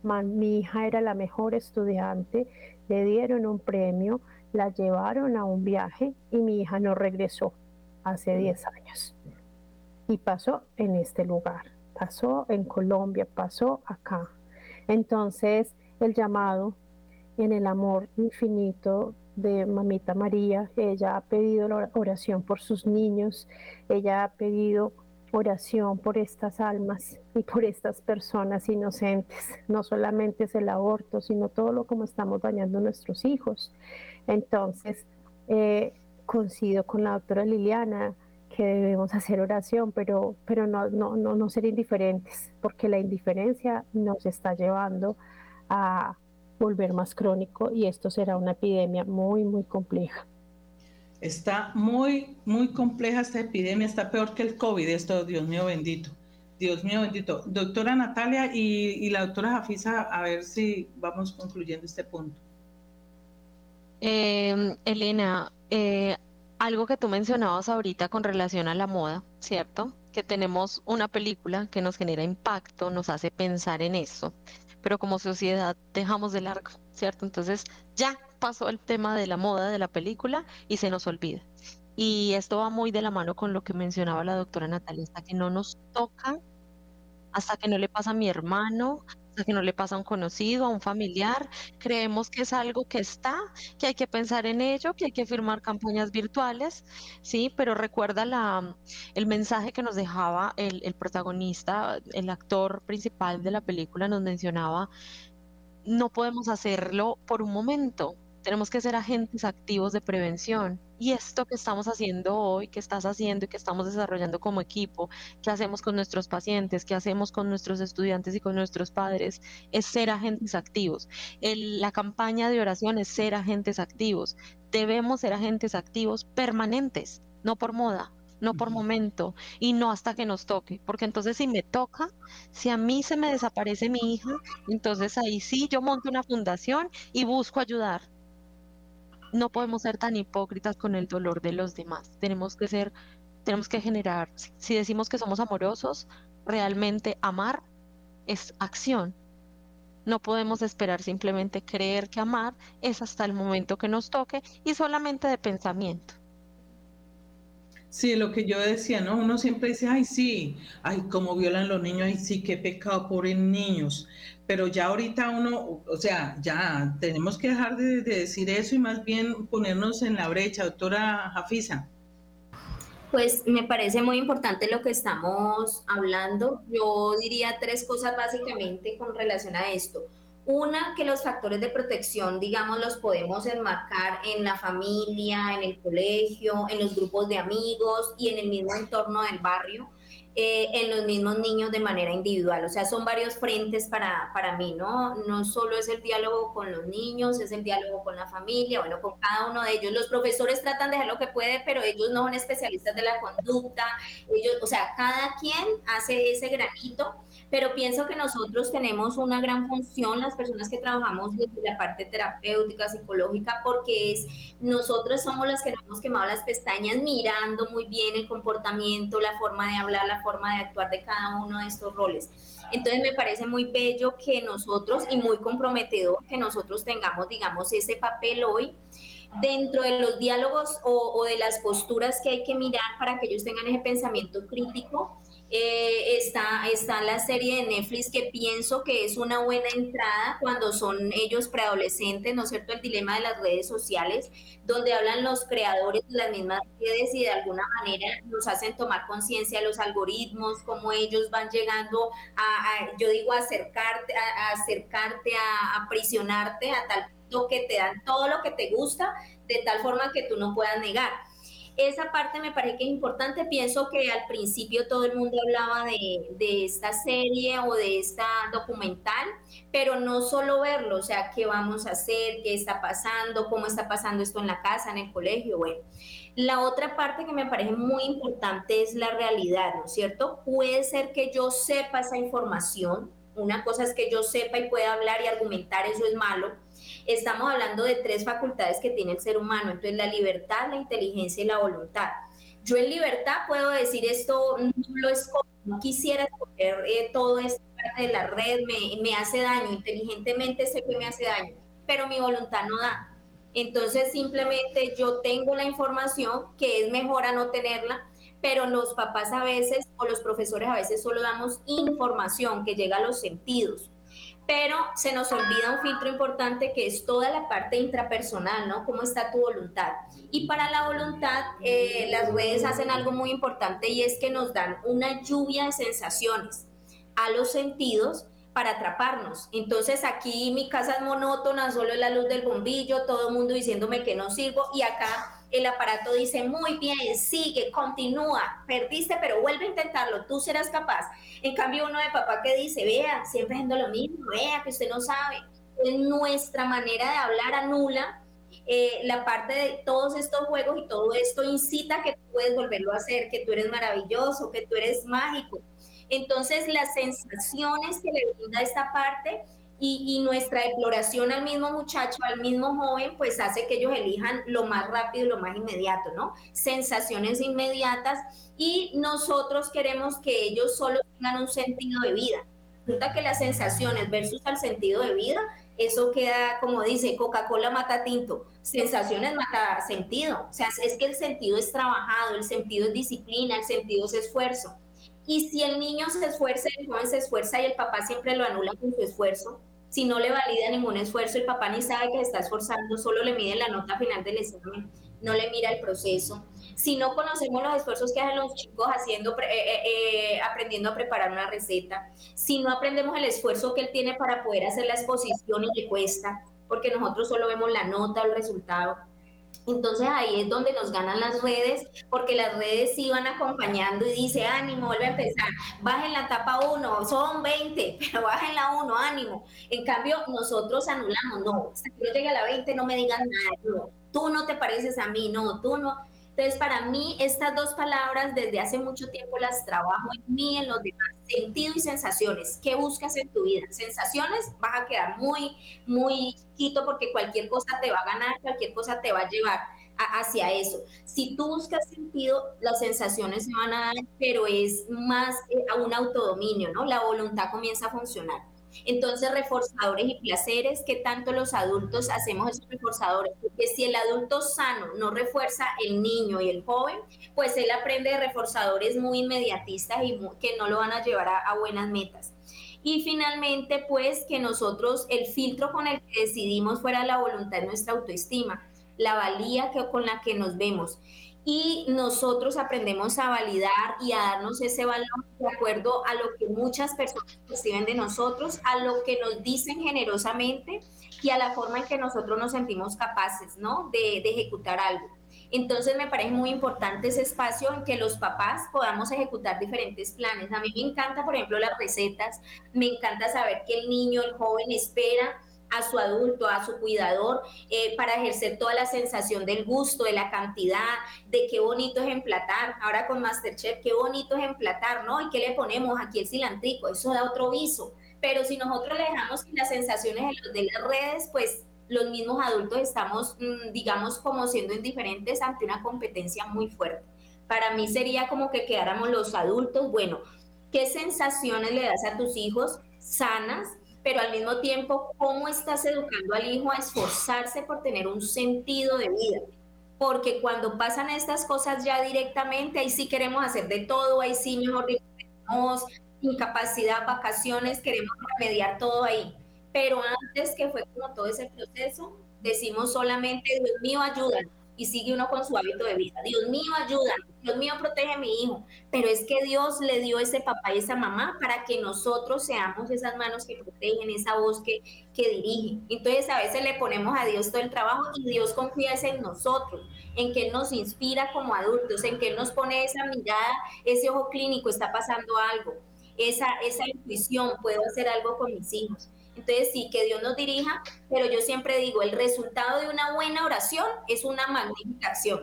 mi hija era la mejor estudiante, le dieron un premio, la llevaron a un viaje y mi hija no regresó hace 10 años. Y pasó en este lugar, pasó en Colombia, pasó acá. Entonces, el llamado en el amor infinito de Mamita María, ella ha pedido oración por sus niños, ella ha pedido oración por estas almas y por estas personas inocentes. No solamente es el aborto, sino todo lo como estamos dañando a nuestros hijos. Entonces, eh, coincido con la doctora Liliana que debemos hacer oración, pero, pero no, no, no, no ser indiferentes, porque la indiferencia nos está llevando a volver más crónico y esto será una epidemia muy, muy compleja. Está muy, muy compleja esta epidemia, está peor que el COVID, esto, Dios mío bendito. Dios mío bendito. Doctora Natalia y, la doctora Jafisa, a ver si vamos concluyendo este punto. Em, Elena, eh, algo que tú mencionabas ahorita con relación a la moda, ¿cierto? Que tenemos una película que nos genera impacto, nos hace pensar en eso, pero como sociedad dejamos de largo, ¿cierto? Entonces ya pasó el tema de la moda de la película y se nos olvida. Y esto va muy de la mano con lo que mencionaba la doctora Natalia, hasta que no nos toca, hasta que no le pasa a mi hermano, hasta que no le pasa a un conocido, a un familiar, creemos que es algo que está, que hay que pensar en ello, que hay que firmar campañas virtuales, sí, pero recuerda la, el mensaje que nos dejaba el, el protagonista, el actor principal de la película nos mencionaba, no podemos hacerlo por un momento, tenemos que ser agentes activos de prevención Y esto que estamos haciendo hoy, que estás haciendo y que estamos desarrollando como equipo, que hacemos con nuestros pacientes, que hacemos con nuestros estudiantes y con nuestros padres, es ser agentes activos. la campaña de oración es ser agentes activos. Debemos ser agentes activos permanentes, no por moda, no por momento y no hasta que nos toque, porque entonces si me toca, si a mí se me desaparece mi hija, entonces ahí sí yo monto una fundación y busco ayudar, no podemos ser tan hipócritas con el dolor de los demás. Tenemos que ser, tenemos que generar, si decimos que somos amorosos, realmente amar es acción. No podemos esperar simplemente creer que amar es hasta el momento que nos toque y solamente de pensamiento. Sí, lo que yo decía, ¿no? Uno siempre dice, ay, sí, ay, cómo violan los niños, ay, sí, qué pecado, por niños. Pero ya ahorita uno, o sea, ya tenemos que dejar de, decir eso y más bien ponernos en la brecha, doctora Jafisa. Pues me parece muy importante lo que estamos hablando. Yo diría tres cosas básicamente con relación a esto. Una, que los factores de protección, digamos, los podemos enmarcar en la familia, en el colegio, en los grupos de amigos y en el mismo entorno del barrio. Eh, en los mismos niños de manera individual. O sea, son varios frentes para, para mí, ¿no? No solo es el diálogo con los niños, es el diálogo con la familia, bueno, con cada uno de ellos. Los profesores tratan de hacer lo que puede, pero ellos no son especialistas de la conducta. Ellos, o sea, cada quien hace ese granito pero pienso que nosotros tenemos una gran función, las personas que trabajamos desde la parte terapéutica, psicológica, porque es nosotros somos las que nos hemos quemado las pestañas mirando muy bien el comportamiento, la forma de hablar, la forma de actuar de cada uno de estos roles. Entonces me parece muy bello que nosotros y muy comprometedor que nosotros tengamos, digamos, ese papel hoy dentro de los diálogos o, o de las posturas que hay que mirar para que ellos tengan ese pensamiento crítico eh, está, está la serie de Netflix que pienso que es una buena entrada cuando son ellos preadolescentes, ¿no es cierto? El dilema de las redes sociales, donde hablan los creadores de las mismas redes y de alguna manera nos hacen tomar conciencia de los algoritmos, cómo ellos van llegando a, yo digo, acercarte, a, acercarte, a aprisionarte a tal punto que te dan todo lo que te gusta, de tal forma que tú no puedas negar esa parte me parece que es importante. Pienso que al principio todo el mundo hablaba de, de, esta serie o de esta documental, pero no solo verlo, o sea, qué vamos a hacer, qué está pasando, cómo está pasando esto en la casa, en el colegio, bueno. La otra parte que me parece muy importante es la realidad, ¿no es cierto? Puede ser que yo sepa esa información, una cosa es que yo sepa y pueda hablar y argumentar, eso es malo, Estamos hablando de tres facultades que tiene el ser humano, entonces la libertad, la inteligencia y la voluntad. Yo en libertad puedo decir esto, no lo escojo, no quisiera escoger eh, todo esto de la red, me, me hace daño, inteligentemente sé que me hace daño, pero mi voluntad no da. Entonces simplemente yo tengo la información que es mejor a no tenerla, pero los papás a veces o los profesores a veces solo damos información que llega a los sentidos pero se nos olvida un filtro importante que es toda la parte intrapersonal, ¿no? ¿Cómo está tu voluntad? Y para la voluntad, eh, las redes hacen algo muy importante y es que nos dan una lluvia de sensaciones a los sentidos para atraparnos. Entonces aquí mi casa es monótona, solo la luz del bombillo, todo el mundo diciéndome que no sirvo y acá el aparato dice, muy bien, sigue, continúa, perdiste, pero vuelve a intentarlo, tú serás capaz. En cambio, uno de papá que dice, vea, siempre haciendo lo mismo, vea que usted no sabe. nuestra manera de hablar anula eh, la parte de todos estos juegos y todo esto incita que tú puedes volverlo a hacer, que tú eres maravilloso, que tú eres mágico. Entonces, las sensaciones que le brinda esta parte y, nuestra exploración al mismo muchacho, al mismo joven, pues hace que ellos elijan lo más rápido lo más inmediato, ¿no? Sensaciones inmediatas y nosotros queremos que ellos solo tengan un sentido de vida. Resulta que las sensaciones versus el sentido de vida, eso queda, como dice, Coca-Cola mata tinto, sensaciones mata sentido. O sea, es que el sentido es trabajado, el sentido es disciplina, el sentido es esfuerzo. Y si el niño se esfuerza, el joven se esfuerza y el papá siempre lo anula con su esfuerzo, si no le valida ningún esfuerzo, el papá ni sabe que se está esforzando, solo le mide la nota final del examen, no le mira el proceso. Si no conocemos los esfuerzos que hacen los chicos haciendo, eh, eh, eh, aprendiendo a preparar una receta, si no aprendemos el esfuerzo que él tiene para poder hacer la exposición y le cuesta, porque nosotros solo vemos la nota el resultado, Entonces ahí es donde nos ganan las redes, porque las redes sí van acompañando y dice, ánimo, vuelve a empezar, bajen la tapa 1, son 20, pero bajen la 1, ánimo. En cambio, nosotros anulamos, no, hasta que yo llegue a la 20 no me digan nada, tú no te pareces a mí, no, tú no. Entonces, para mí, estas dos palabras desde hace mucho tiempo las trabajo en mí, en los demás, sentido y sensaciones. ¿Qué buscas en tu vida? Sensaciones, vas a quedar muy, muy quito porque cualquier cosa te va a ganar, cualquier cosa te va a llevar hacia eso. Si tú buscas sentido, las sensaciones se van a dar, pero es más eh, a un autodominio, ¿no? La voluntad comienza a funcionar. Entonces, reforzadores y placeres, ¿qué tanto los adultos hacemos esos reforzadores? Porque si el adulto sano no refuerza el niño y el joven, pues él aprende de reforzadores muy inmediatistas y que no lo van a llevar a, buenas metas. Y finalmente, pues que nosotros, el filtro con el que decidimos fuera la voluntad de nuestra autoestima, la valía que, con la que nos vemos y nosotros aprendemos a validar y a darnos ese valor de acuerdo a lo que muchas personas perciben de nosotros, a lo que nos dicen generosamente y a la forma en que nosotros nos sentimos capaces, ¿no? De, ejecutar algo. Entonces me parece muy importante ese espacio en que los papás podamos ejecutar diferentes planes. A mí me encanta, por ejemplo, las recetas, me encanta saber que el niño, el joven espera a su adulto, a su cuidador, eh, para ejercer toda la sensación del gusto, de la cantidad, de qué bonito es emplatar. Ahora con Masterchef, qué bonito es emplatar, ¿no? ¿Y qué le ponemos aquí el cilantrico? Eso da otro viso. Pero si nosotros le dejamos las sensaciones de las redes, pues los mismos adultos estamos, mm, digamos, como siendo indiferentes ante una competencia muy fuerte. Para mí sería como que quedáramos los adultos, bueno, ¿qué sensaciones le das a tus hijos sanas, pero al mismo tiempo, ¿cómo estás educando al hijo a esforzarse por tener un sentido de vida? Porque cuando pasan estas cosas ya directamente, ahí sí queremos hacer de todo, ahí sí mejor incapacidad, vacaciones, queremos remediar todo ahí. Pero antes que fue como todo ese proceso, decimos solamente, Dios mío, ayúdanos y sigue uno con su hábito de vida. Dios mío, ayuda, Dios mío, protege a mi hijo. Pero es que Dios le dio ese papá y esa mamá para que nosotros seamos esas manos que protegen, esa voz que, que dirige. Entonces a veces le ponemos a Dios todo el trabajo y Dios confía en nosotros, en que Él nos inspira como adultos, en que Él nos pone esa mirada, ese ojo clínico, está pasando algo, esa, esa intuición, puedo hacer algo con mis hijos. Entonces sí, que Dios nos dirija, pero yo siempre digo, el resultado de una buena oración es una magnificación.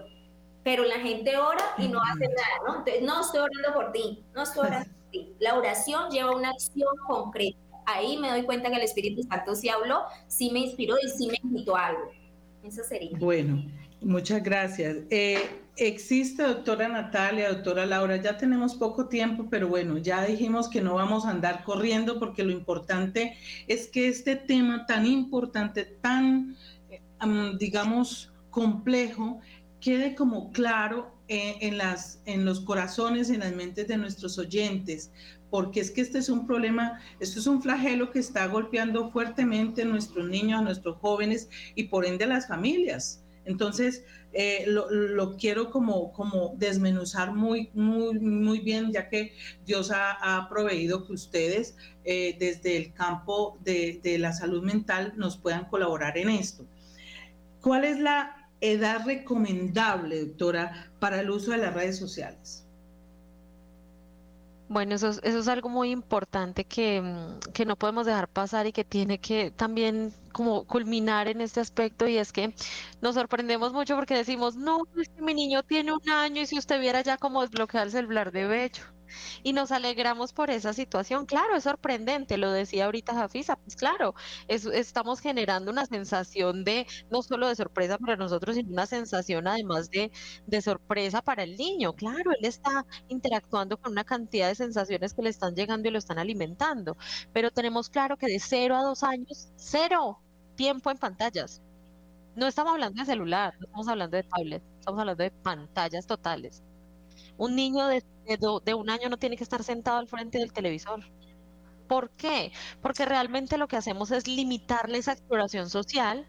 Pero la gente ora y no hace nada, ¿no? Entonces, no estoy orando por ti, no estoy orando por ti. La oración lleva una acción concreta. Ahí me doy cuenta que el Espíritu Santo sí habló, sí me inspiró y sí me invitó a algo. Eso sería. Bueno, muchas gracias. Eh, Existe, doctora Natalia, doctora Laura, ya tenemos poco tiempo, pero bueno, ya dijimos que no vamos a andar corriendo porque lo importante es que este tema tan importante, tan, eh, digamos, complejo, quede como claro eh, en, las, en los corazones, en las mentes de nuestros oyentes, porque es que este es un problema, esto es un flagelo que está golpeando fuertemente a nuestros niños, a nuestros jóvenes y por ende a las familias. Entonces, eh, lo, quiero como, como desmenuzar muy, muy, muy bien, ya que Dios ha, proveído que ustedes eh, desde el campo de, de la salud mental nos puedan colaborar en esto. ¿Cuál es la edad recomendable, doctora, para el uso de las redes sociales? Bueno, eso es, eso es algo muy importante que, mm, que, no podemos dejar pasar y que tiene que también como culminar en este aspecto y es que nos sorprendemos mucho porque decimos, no, es que mi niño tiene un año y si usted viera ya cómo desbloquear el celular de bello y nos alegramos por esa situación. Claro, es sorprendente, lo decía ahorita Jafisa, pues claro, estamos generando una sensación de, no solo de sorpresa para nosotros, sino una sensación además de, de sorpresa para el niño. Claro, él está interactuando con una cantidad de sensaciones que le están llegando y lo están alimentando, pero tenemos claro que de cero a dos años, cero tiempo en pantallas. No estamos hablando de celular, no estamos hablando de tablet, estamos hablando de pantallas totales. Un niño de, de, un año no tiene que estar sentado al frente del televisor. ¿Por qué? Porque realmente lo que hacemos es limitarle esa exploración social,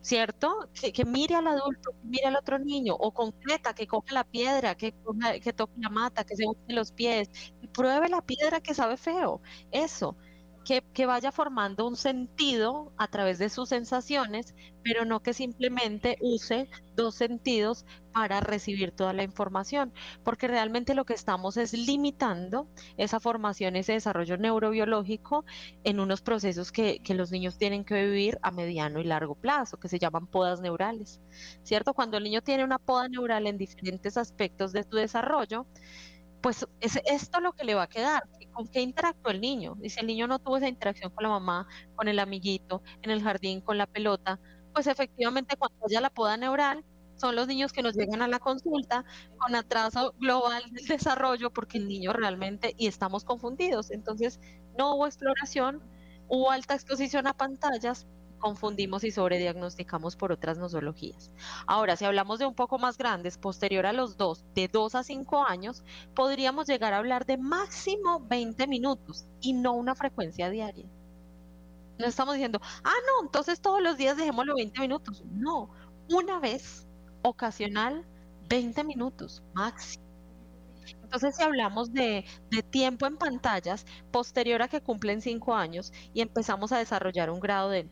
¿cierto? Que, mire al adulto, que mire al otro niño, o concreta, que coja la piedra, que, que toque la mata, que se use los pies, y pruebe la piedra que sabe feo. Eso. Que, vaya formando un sentido a través de sus sensaciones, pero no que simplemente use dos sentidos para recibir toda la información, porque realmente lo que estamos es limitando esa formación, ese desarrollo neurobiológico en unos procesos que, que los niños tienen que vivir a mediano y largo plazo, que se llaman podas neurales, ¿cierto? Cuando el niño tiene una poda neural en diferentes aspectos de su desarrollo, pues es esto lo que le va a quedar. ¿Con qué interactuó el niño? Y si el niño no tuvo esa interacción con la mamá, con el amiguito, en el jardín, con la pelota, pues efectivamente cuando haya la poda neural, son los niños que nos llegan a la consulta con atraso global del desarrollo porque el niño realmente, y estamos confundidos, entonces no hubo exploración, hubo alta exposición a pantallas, confundimos y sobrediagnosticamos por otras nosologías. Ahora, si hablamos de un poco más grandes, posterior a los dos, de 2 a 5 años, podríamos llegar a hablar de máximo 20 minutos y no una frecuencia diaria. No estamos diciendo, ah, no, entonces todos los días dejémoslo 20 minutos. No, una vez, ocasional, 20 minutos máximo. Entonces, si hablamos de, tiempo en pantallas posterior a que cumplen cinco años y empezamos a desarrollar un grado de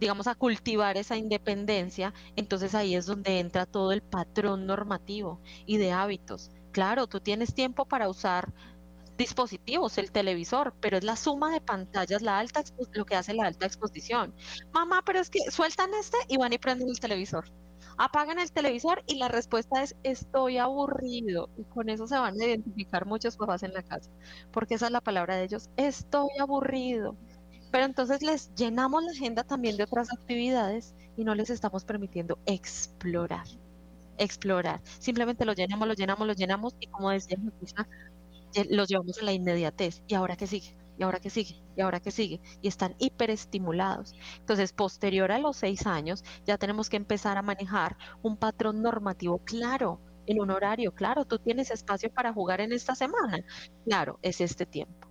digamos, a cultivar esa independencia, entonces ahí es donde entra todo el patrón normativo y de hábitos. Claro, tú tienes tiempo para usar dispositivos, el televisor, pero es la suma de pantallas, la alta lo que hace la alta exposición. Mamá, pero es que sueltan este y van y prenden el televisor. Apagan el televisor y la respuesta es estoy aburrido. Y con eso se van a identificar muchos papás en la casa, porque esa es la palabra de ellos, estoy aburrido. Pero entonces les llenamos la agenda también de otras actividades y no les estamos permitiendo explorar. Explorar. Simplemente lo llenamos, lo llenamos, lo llenamos y como decía los llevamos a la inmediatez. ¿Y ahora qué sigue? ¿Y ahora qué sigue? ¿Y ahora qué sigue? Y están hiperestimulados. Entonces, posterior a los seis años, ya tenemos que empezar a manejar un patrón normativo claro, en un horario claro. Tú tienes espacio para jugar en esta semana. Claro, es este tiempo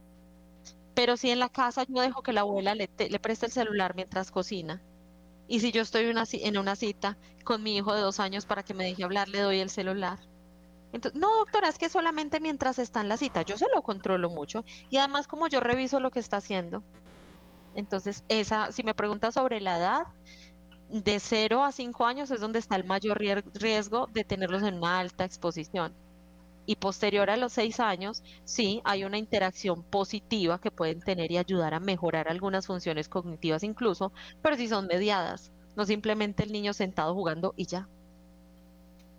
pero si en la casa yo dejo que la abuela le, le preste el celular mientras cocina, y si yo estoy en una cita con mi hijo de dos años para que me deje hablar, le doy el celular. Entonces, no, doctora, es que solamente mientras está en la cita, yo se lo controlo mucho y además como yo reviso lo que está haciendo. Entonces, esa, si me pregunta sobre la edad, de 0 a 5 años es donde está el mayor riesgo de tenerlos en una alta exposición y posterior a los seis años, sí, hay una interacción positiva que pueden tener y ayudar a mejorar algunas funciones cognitivas incluso, pero si son mediadas, no simplemente el niño sentado jugando y ya.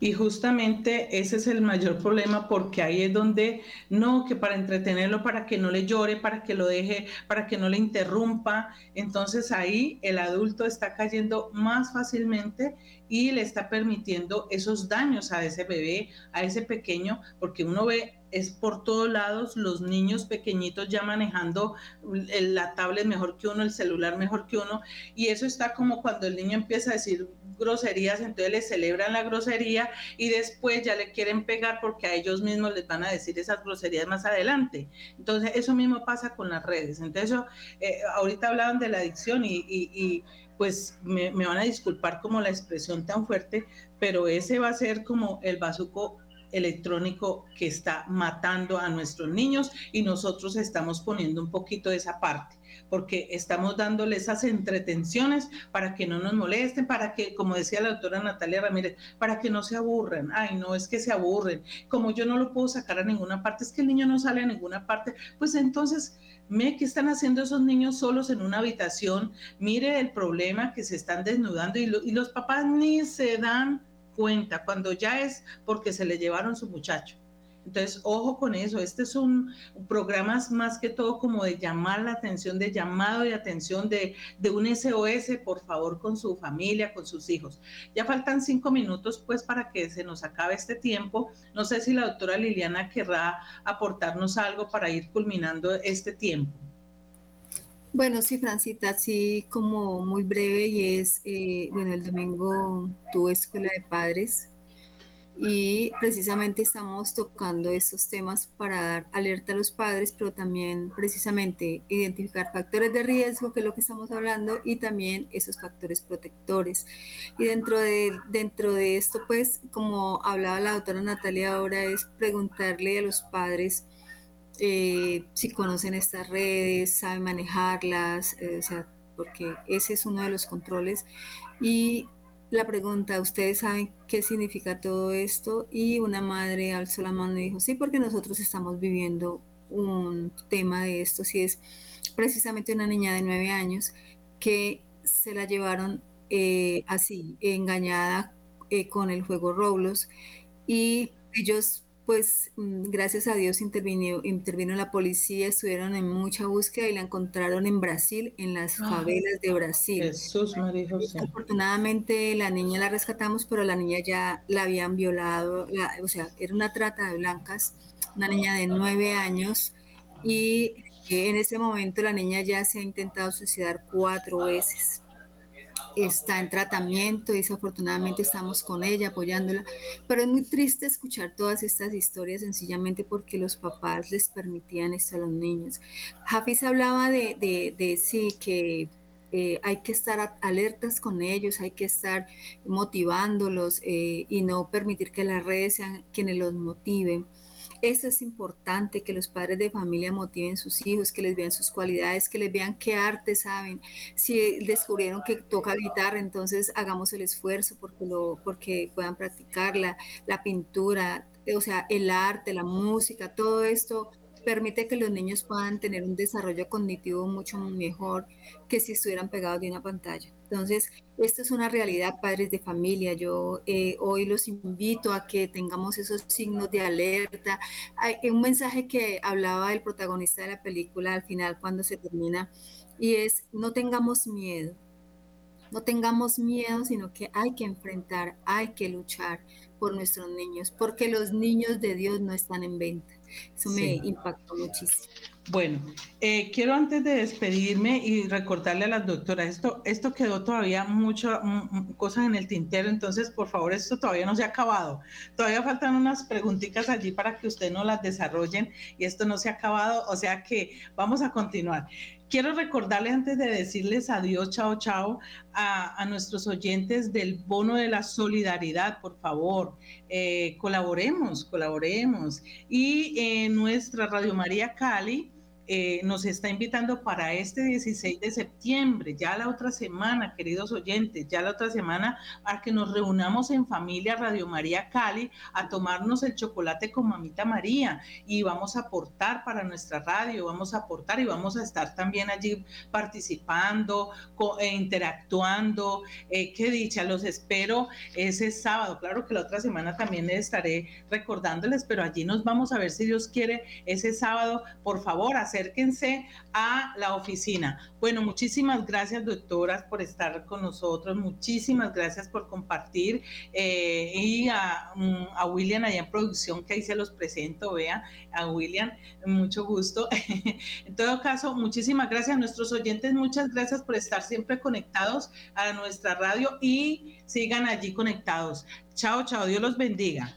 Y justamente ese es el mayor problema porque ahí es donde, no, que para entretenerlo, para que no le llore, para que lo deje, para que no le interrumpa, entonces ahí el adulto está cayendo más fácilmente y le está permitiendo esos daños a ese bebé, a ese pequeño, porque uno ve es por todos lados los niños pequeñitos ya manejando la tablet mejor que uno, el celular mejor que uno, y eso está como cuando el niño empieza a decir groserías, entonces le celebran la grosería y después ya le quieren pegar porque a ellos mismos les van a decir esas groserías más adelante. Entonces eso mismo pasa con las redes. Entonces eh, ahorita hablaban de la adicción y, pues me, me, van a disculpar como la expresión tan fuerte, pero ese va a ser como el bazuco electrónico que está matando a nuestros niños y nosotros estamos poniendo un poquito de esa parte porque estamos dándole esas entretenciones para que no nos molesten, para que, como decía la doctora Natalia Ramírez, para que no se aburren. Ay, no, es que se aburren. Como yo no lo puedo sacar a ninguna parte, es que el niño no sale a ninguna parte, pues entonces, me que están haciendo esos niños solos en una habitación, mire el problema que se están desnudando y, y los papás ni se dan cuenta, cuando ya es porque se le llevaron su muchacho. Entonces, ojo con eso. Este es un, programa más que todo como de llamar la atención, de llamado de atención de, de, un SOS, por favor, con su familia, con sus hijos. Ya faltan cinco minutos, pues, para que se nos acabe este tiempo. No sé si la doctora Liliana querrá aportarnos algo para ir culminando este tiempo. Bueno, sí, Francita, sí, como muy breve y es, eh, bueno, el domingo tuve escuela de padres y precisamente estamos tocando estos temas para dar alerta a los padres, pero también precisamente identificar factores de riesgo, que es lo que estamos hablando, y también esos factores protectores. Y dentro de, dentro de esto, pues, como hablaba la doctora Natalia ahora, es preguntarle a los padres, eh, si conocen estas redes, saben manejarlas, eh, o sea, porque ese es uno de los controles. Y la pregunta, ¿ustedes saben qué significa todo esto? Y una madre alzó la mano y dijo, sí, porque nosotros estamos viviendo un tema de esto, si es precisamente una niña de nueve años que se la llevaron eh, así, engañada eh, con el juego Roblox y ellos pues mm, gracias a Dios intervino, intervino la policía, estuvieron en mucha búsqueda y la encontraron en Brasil, en las favelas de Brasil. Jesús, María Afortunadamente la niña la rescatamos, pero la niña ya la habían violado, o sea, era una trata de blancas, una niña de nueve años y en ese momento la niña ya se ha intentado suicidar cuatro veces está en tratamiento y desafortunadamente estamos con ella apoyándola, pero es muy triste escuchar todas estas historias sencillamente porque los papás les permitían esto a los niños. Hafiz hablaba de, de, sí, que eh, hay que estar alertas con ellos, hay que estar motivándolos eh, y no permitir que las redes sean quienes los motiven. Eso es importante, que los padres de familia motiven sus hijos, que les vean sus cualidades, que les vean qué arte saben. Si descubrieron que toca guitarra, entonces hagamos el esfuerzo porque, lo, porque puedan practicarla, la pintura, o sea, el arte, la música, todo esto permite que los niños puedan tener un desarrollo cognitivo mucho mejor que si estuvieran pegados de una pantalla. Entonces, esto es una realidad, padres de familia. Yo eh, hoy los invito a que tengamos esos signos de alerta. Hay un mensaje que hablaba el protagonista de la película al final cuando se termina y es, no tengamos miedo. No tengamos miedo, sino que hay que enfrentar, hay que luchar por nuestros niños, porque los niños de Dios no están en venta. Eso me impactó muchísimo. Bueno, eh, quiero antes de despedirme y recordarle a las doctoras, esto, esto quedó todavía muchas cosas en el tintero, entonces por favor, esto todavía no se ha acabado. Todavía faltan unas preguntitas allí para que ustedes no las desarrollen y esto no se ha acabado, o sea que vamos a continuar. Quiero recordarles antes de decirles adiós, chao, chao, a, nuestros oyentes del bono de la solidaridad, por favor, eh, colaboremos, colaboremos. Y en nuestra Radio María Cali, eh, nos está invitando para este 16 de septiembre, ya la otra semana, queridos oyentes, ya la otra semana, a que nos reunamos en familia Radio María Cali a tomarnos el chocolate con mamita María y vamos a aportar para nuestra radio, vamos a aportar y vamos a estar también allí participando, e interactuando. Eh, qué dicha, los espero ese sábado. Claro que la otra semana también estaré recordándoles, pero allí nos vamos a ver si Dios quiere ese sábado. Por favor, hacer acérquense a la oficina. Bueno, muchísimas gracias, doctoras, por estar con nosotros. Muchísimas gracias por compartir. Eh, y mm, a, William allá en producción, que ahí se los presento, vea, a William, mucho gusto. en todo caso, muchísimas gracias a nuestros oyentes. Muchas gracias por estar siempre conectados a nuestra radio y sigan allí conectados. Chao, chao. Dios los bendiga.